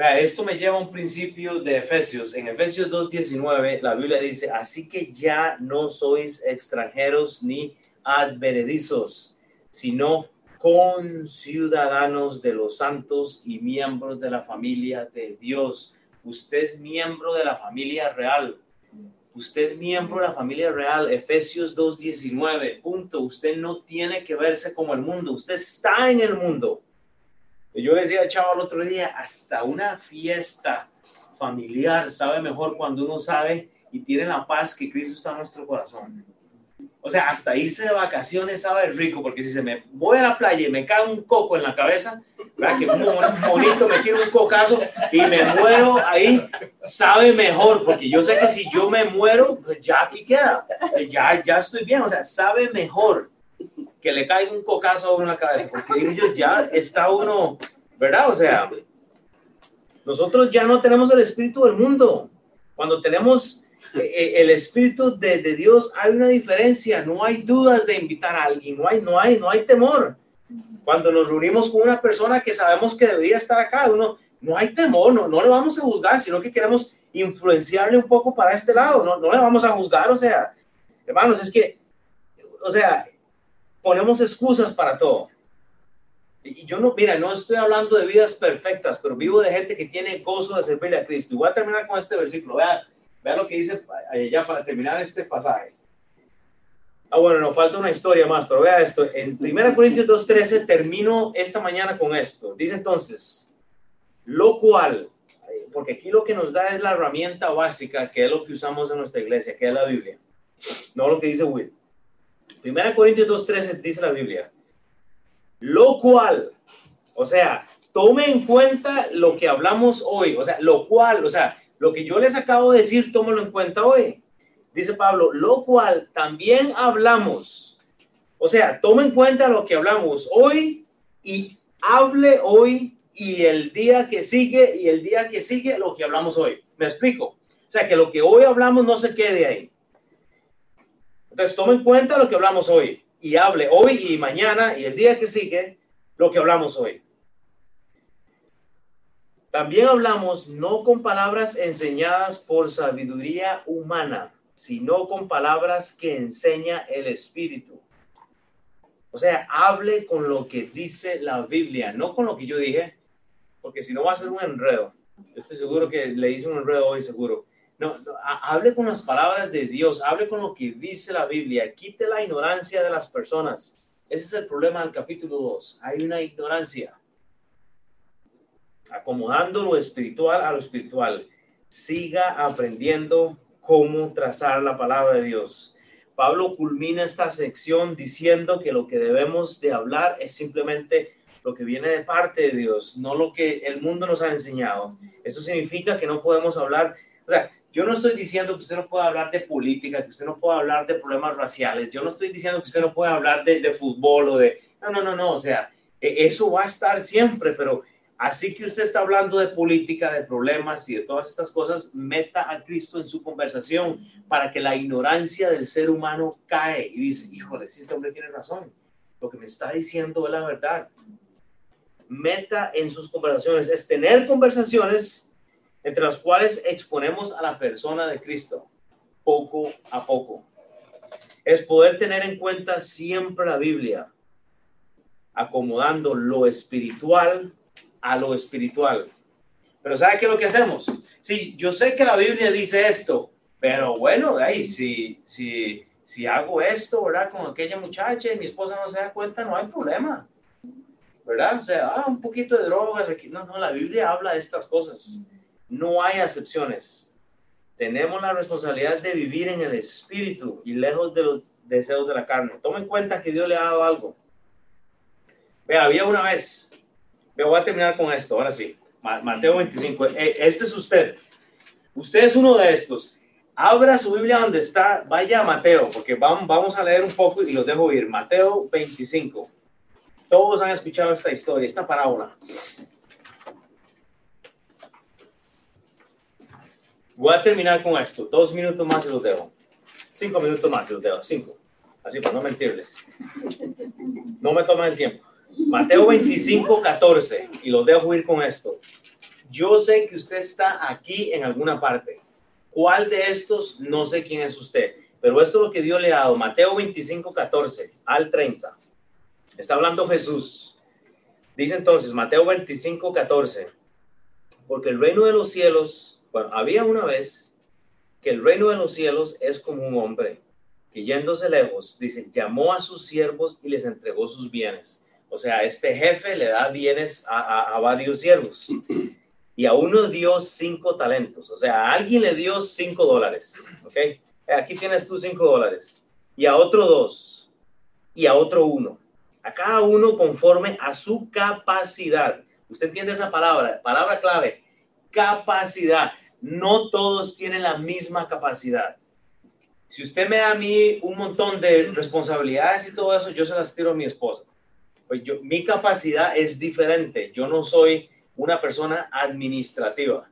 Esto me lleva a un principio de Efesios. En Efesios 2.19 la Biblia dice, así que ya no sois extranjeros ni advenedizos, sino con ciudadanos de los santos y miembros de la familia de Dios. Usted es miembro de la familia real. Usted es miembro de la familia real. Efesios 2.19. Punto. Usted no tiene que verse como el mundo. Usted está en el mundo. Yo decía chavo el otro día, hasta una fiesta familiar sabe mejor cuando uno sabe y tiene la paz que Cristo está en nuestro corazón. O sea, hasta irse de vacaciones sabe rico, porque si se me voy a la playa y me cae un coco en la cabeza, ¿verdad? que un bonito me tira un cocazo y me muero ahí, sabe mejor, porque yo sé que si yo me muero, pues ya aquí queda, ya, ya estoy bien, o sea, sabe mejor que le caiga un cocazo en la cabeza, porque yo ya está uno, ¿verdad? O sea, nosotros ya no tenemos el espíritu del mundo. Cuando tenemos eh, eh, el Espíritu de, de, Dios hay una diferencia, no hay dudas de invitar a alguien, no hay, no hay, no hay temor. Cuando nos reunimos con una persona que sabemos que debería estar acá, uno, no hay temor, no, no le vamos a juzgar, sino que queremos influenciarle un poco para este lado, no, no le vamos a juzgar, o sea, hermanos, es que, o sea, ponemos excusas para todo. Y yo no, mira, no estoy hablando de vidas perfectas, pero vivo de gente que tiene gozo de servirle a Cristo. Y voy a terminar con este versículo. Vean, Vean lo que dice ya para terminar este pasaje. Ah, bueno, nos falta una historia más, pero vea esto. En 1 Corintios 2.13 termino esta mañana con esto. Dice entonces, lo cual, porque aquí lo que nos da es la herramienta básica, que es lo que usamos en nuestra iglesia, que es la Biblia. No lo que dice Will. 1 Corintios 2.13 dice la Biblia. Lo cual, o sea, tome en cuenta lo que hablamos hoy, o sea, lo cual, o sea, lo que yo les acabo de decir, tómalo en cuenta hoy. Dice Pablo, lo cual también hablamos. O sea, toma en cuenta lo que hablamos hoy y hable hoy y el día que sigue y el día que sigue lo que hablamos hoy. ¿Me explico? O sea, que lo que hoy hablamos no se quede ahí. Entonces, toma en cuenta lo que hablamos hoy y hable hoy y mañana y el día que sigue lo que hablamos hoy. También hablamos no con palabras enseñadas por sabiduría humana, sino con palabras que enseña el Espíritu. O sea, hable con lo que dice la Biblia, no con lo que yo dije, porque si no va a ser un enredo. Estoy seguro que le hice un enredo hoy, seguro. No, hable con las palabras de Dios, hable con lo que dice la Biblia, quite la ignorancia de las personas. Ese es el problema del capítulo 2. Hay una ignorancia acomodando lo espiritual a lo espiritual. Siga aprendiendo cómo trazar la palabra de Dios. Pablo culmina esta sección diciendo que lo que debemos de hablar es simplemente lo que viene de parte de Dios, no lo que el mundo nos ha enseñado. Eso significa que no podemos hablar, o sea, yo no estoy diciendo que usted no pueda hablar de política, que usted no pueda hablar de problemas raciales, yo no estoy diciendo que usted no pueda hablar de, de fútbol o de... No, no, no, no, o sea, e, eso va a estar siempre, pero Así que usted está hablando de política, de problemas y de todas estas cosas, meta a Cristo en su conversación para que la ignorancia del ser humano cae y dice, híjole, si este hombre tiene razón, lo que me está diciendo es la verdad. Meta en sus conversaciones es tener conversaciones entre las cuales exponemos a la persona de Cristo poco a poco. Es poder tener en cuenta siempre la Biblia, acomodando lo espiritual a lo espiritual. Pero ¿sabe qué es lo que hacemos? Sí, yo sé que la Biblia dice esto, pero bueno, de ahí, si, si, si hago esto, ¿verdad? Con aquella muchacha y mi esposa no se da cuenta, no hay problema. ¿Verdad? O sea, ah, un poquito de drogas aquí. No, no, la Biblia habla de estas cosas. No hay excepciones. Tenemos la responsabilidad de vivir en el espíritu y lejos de los deseos de la carne. Toma en cuenta que Dios le ha dado algo. Vea, había una vez voy a terminar con esto, ahora sí. Mateo 25. Eh, este es usted. Usted es uno de estos. Abra su Biblia donde está. Vaya a Mateo, porque vamos a leer un poco y los dejo ir. Mateo 25. Todos han escuchado esta historia, esta parábola. Voy a terminar con esto. Dos minutos más y los dejo. cinco minutos más, los dejo, cinco. Así para no mentirles. No me tomen el tiempo. Mateo 25, 14. Y los dejo ir con esto. Yo sé que usted está aquí en alguna parte. ¿Cuál de estos? No sé quién es usted. Pero esto es lo que Dios le ha dado. Mateo 25, 14 al 30. Está hablando Jesús. Dice entonces, Mateo 25, 14. Porque el reino de los cielos, bueno, había una vez que el reino de los cielos es como un hombre que yéndose lejos, dice, llamó a sus siervos y les entregó sus bienes. O sea, este jefe le da bienes a, varios siervos. Y a uno dio cinco talentos. O sea, a alguien le dio cinco dólares. ¿Ok? Aquí tienes tú cinco dólares. Y a otro dos. Y a otro uno. A cada uno conforme a su capacidad. ¿Usted entiende esa palabra? Palabra clave. Capacidad. No todos tienen la misma capacidad. Si usted me da a mí un montón de responsabilidades y todo eso, yo se las tiro a mi esposa. Pues yo, mi capacidad es diferente. Yo no soy una persona administrativa.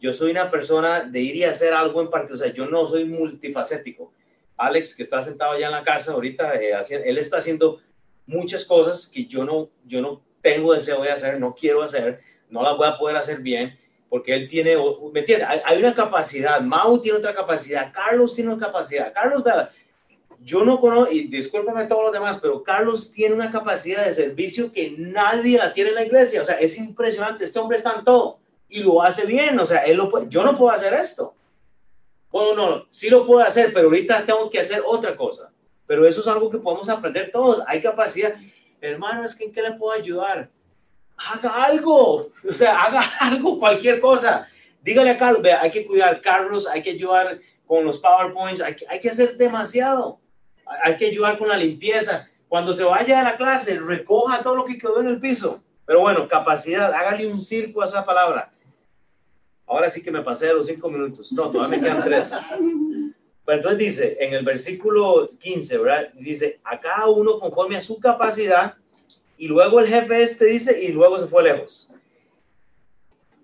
Yo soy una persona de ir y hacer algo en particular. O sea, yo no soy multifacético. Alex, que está sentado allá en la casa ahorita, eh, él está haciendo muchas cosas que yo no, yo no tengo deseo de hacer, no quiero hacer, no las voy a poder hacer bien porque él tiene, ¿me entiendes? Hay, una capacidad, Mau tiene otra capacidad, Carlos tiene una capacidad, Carlos, yo no conozco, y discúlpame todos los demás, pero Carlos tiene una capacidad de servicio que nadie la tiene en la iglesia, o sea, es impresionante, este hombre está en todo y lo hace bien, o sea, él lo puede, yo no puedo hacer esto. Bueno, no, sí lo puedo hacer, pero ahorita tengo que hacer otra cosa. Pero eso es algo que podemos aprender todos, hay capacidad. Hermano, es que en qué le puedo ayudar? Haga algo, o sea, haga [LAUGHS] algo, cualquier cosa. Dígale a Carlos, vea, hay que cuidar carros, hay que ayudar con los PowerPoints, hay que, hay que hacer demasiado. Hay que ayudar con la limpieza. Cuando se vaya a la clase, recoja todo lo que quedó en el piso. Pero bueno, capacidad, hágale un circo a esa palabra. Ahora sí que me pasé los cinco minutos. No, todavía me quedan tres. Pero entonces dice, en el versículo 15, ¿verdad? Dice, a cada uno conforme a su capacidad, y luego el jefe este dice, y luego se fue lejos.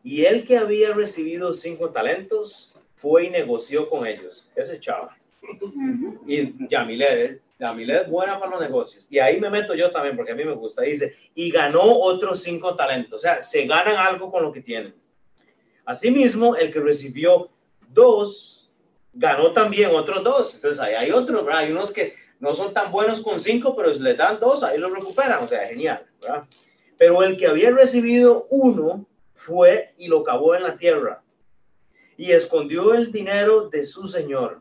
Y el que había recibido cinco talentos fue y negoció con ellos. Ese chava. Y Yamilet, Yamilet es buena para los negocios. Y ahí me meto yo también, porque a mí me gusta. Dice, y ganó otros cinco talentos. O sea, se ganan algo con lo que tienen. Asimismo, el que recibió dos, ganó también otros dos. Entonces, ahí hay otros, ¿verdad? Hay unos que no son tan buenos con cinco, pero le dan dos, ahí lo recuperan, o sea, genial, ¿verdad? Pero el que había recibido uno fue y lo cavó en la tierra y escondió el dinero de su señor.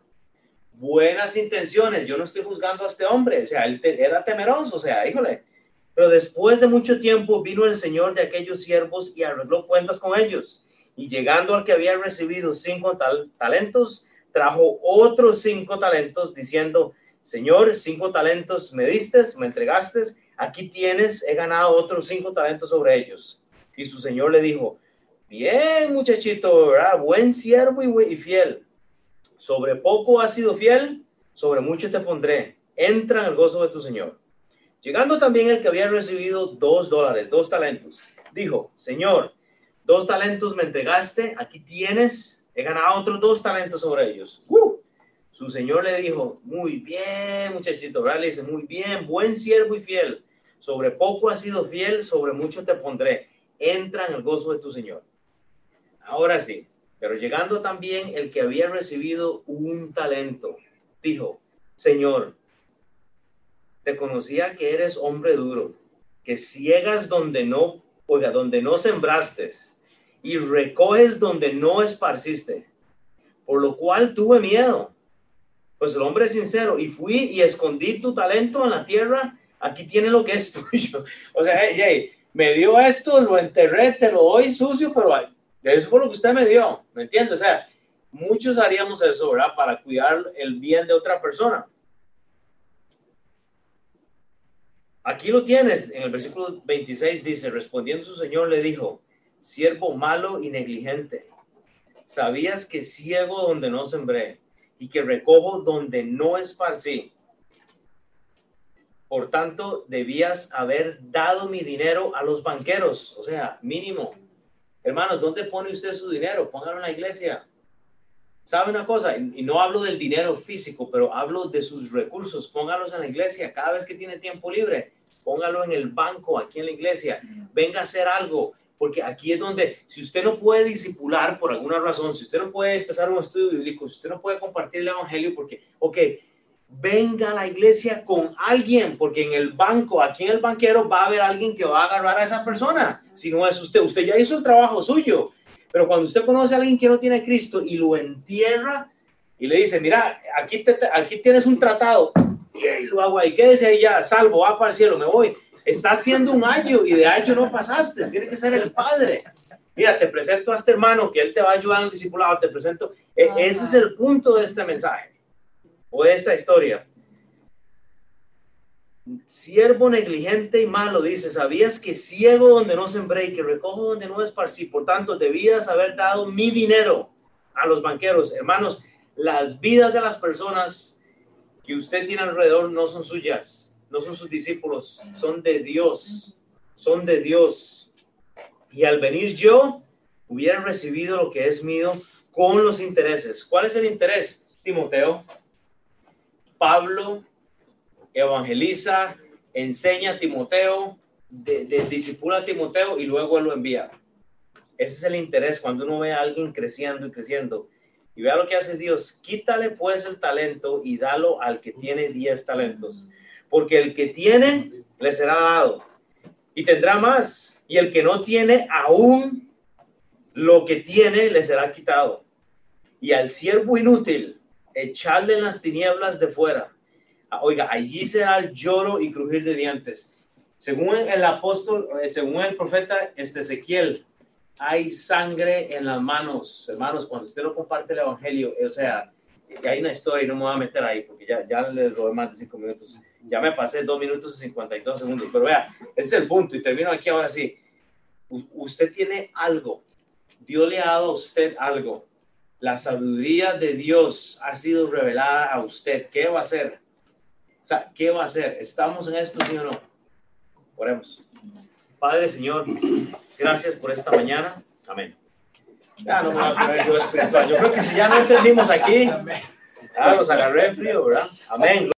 Buenas intenciones, yo no estoy juzgando a este hombre, o sea, él era temeroso, o sea, híjole. Pero después de mucho tiempo vino el señor de aquellos siervos y arregló cuentas con ellos. Y llegando al que había recibido cinco talentos, trajo otros cinco talentos diciendo, Señor, cinco talentos me diste, me entregaste, aquí tienes, he ganado otros cinco talentos sobre ellos. Y su Señor le dijo, bien muchachito, ¿verdad? buen siervo y, fiel. Sobre poco has sido fiel, sobre mucho te pondré. Entra en el gozo de tu Señor. Llegando también el que había recibido dos dólares, dos talentos, dijo, Señor, dos talentos me entregaste, aquí tienes, he ganado otros dos talentos sobre ellos. ¡Uh! Su señor le dijo, muy bien, muchachito, ¿verdad? Muy bien, buen siervo y fiel. Sobre poco has sido fiel, sobre mucho te pondré. Entra en el gozo de tu señor. Ahora sí, pero llegando también el que había recibido un talento, dijo, Señor, te conocía que eres hombre duro, que ciegas donde no, oiga, donde no sembraste y recoges donde no esparciste, por lo cual tuve miedo pues el hombre es sincero y fui y escondí tu talento en la tierra, aquí tiene lo que es [LAUGHS] tuyo. O sea, hey, me dio esto, lo enterré, te lo doy sucio, pero eso fue lo que usted me dio, ¿me entiende? O sea, muchos haríamos eso, ¿verdad? Para cuidar el bien de otra persona. Aquí lo tienes, en el versículo 26 dice, respondiendo su señor le dijo, siervo malo y negligente, sabías que ciego donde no sembré y que recojo donde no esparcí. Por tanto, debías haber dado mi dinero a los banqueros, o sea, mínimo. Hermanos, ¿dónde pone usted su dinero? Póngalo en la iglesia. ¿Sabe una cosa? Y no hablo del dinero físico, pero hablo de sus recursos. Póngalos en la iglesia cada vez que tiene tiempo libre. Póngalo en el banco, aquí en la iglesia. Venga a hacer algo, porque aquí es donde, si usted no puede disipular por alguna razón, si usted no puede empezar un estudio bíblico, si usted no puede compartir el evangelio, porque, ok, venga a la iglesia con alguien, porque en el banco, aquí en el banquero, va a haber alguien que va a agarrar a esa persona. Si no es usted, usted ya hizo el trabajo suyo. Pero cuando usted conoce a alguien que no tiene a Cristo y lo entierra y le dice, mira, aquí, aquí tienes un tratado, y lo hago ahí, quédese ahí ya, salvo, va para el cielo, me voy. Está haciendo un año y de año no pasaste, tiene que ser el padre. Mira, te presento a este hermano que él te va a ayudar en el discipulado, te presento. E, ese es el punto de este mensaje o de esta historia. Siervo negligente y malo, dice, ¿sabías que ciego donde no sembré y que recojo donde no esparcí? Por tanto, debías haber dado mi dinero a los banqueros. Hermanos, las vidas de las personas que usted tiene alrededor no son suyas, no son sus discípulos, son de Dios, son de Dios. Y al venir yo, hubiera recibido lo que es mío con los intereses. ¿Cuál es el interés, Timoteo? Pablo evangeliza, enseña a Timoteo, de, disipula a Timoteo y luego él lo envía. Ese es el interés cuando uno ve a alguien creciendo y creciendo. Y vea lo que hace Dios. Quítale pues el talento y dalo al que tiene 10 talentos. Porque el que tiene le será dado y tendrá más. Y el que no tiene aún lo que tiene le será quitado. Y al siervo inútil echarle en las tinieblas de fuera. Ah, oiga, allí será el lloro y crujir de dientes. Según el apóstol, eh, según el profeta este Ezequiel, hay sangre en las manos, hermanos, cuando usted no comparte el evangelio, o sea, hay una historia y no me voy a meter ahí porque ya, ya les doy más de cinco minutos. Ya me pasé dos minutos y 52 segundos, pero vea, ese es el punto y termino aquí ahora sí. usted tiene algo, Dios le ha dado a usted algo la sabiduría de Dios ha sido revelada a usted. ¿Qué va a hacer? O sea, ¿qué va a hacer? ¿Estamos en esto, sí o no? Oremos. Padre, Señor, gracias por esta mañana. Amén. Ya no me voy a poner yo espiritual. Yo creo que si ya no entendimos aquí, ya los agarré frío, ¿verdad? Amén.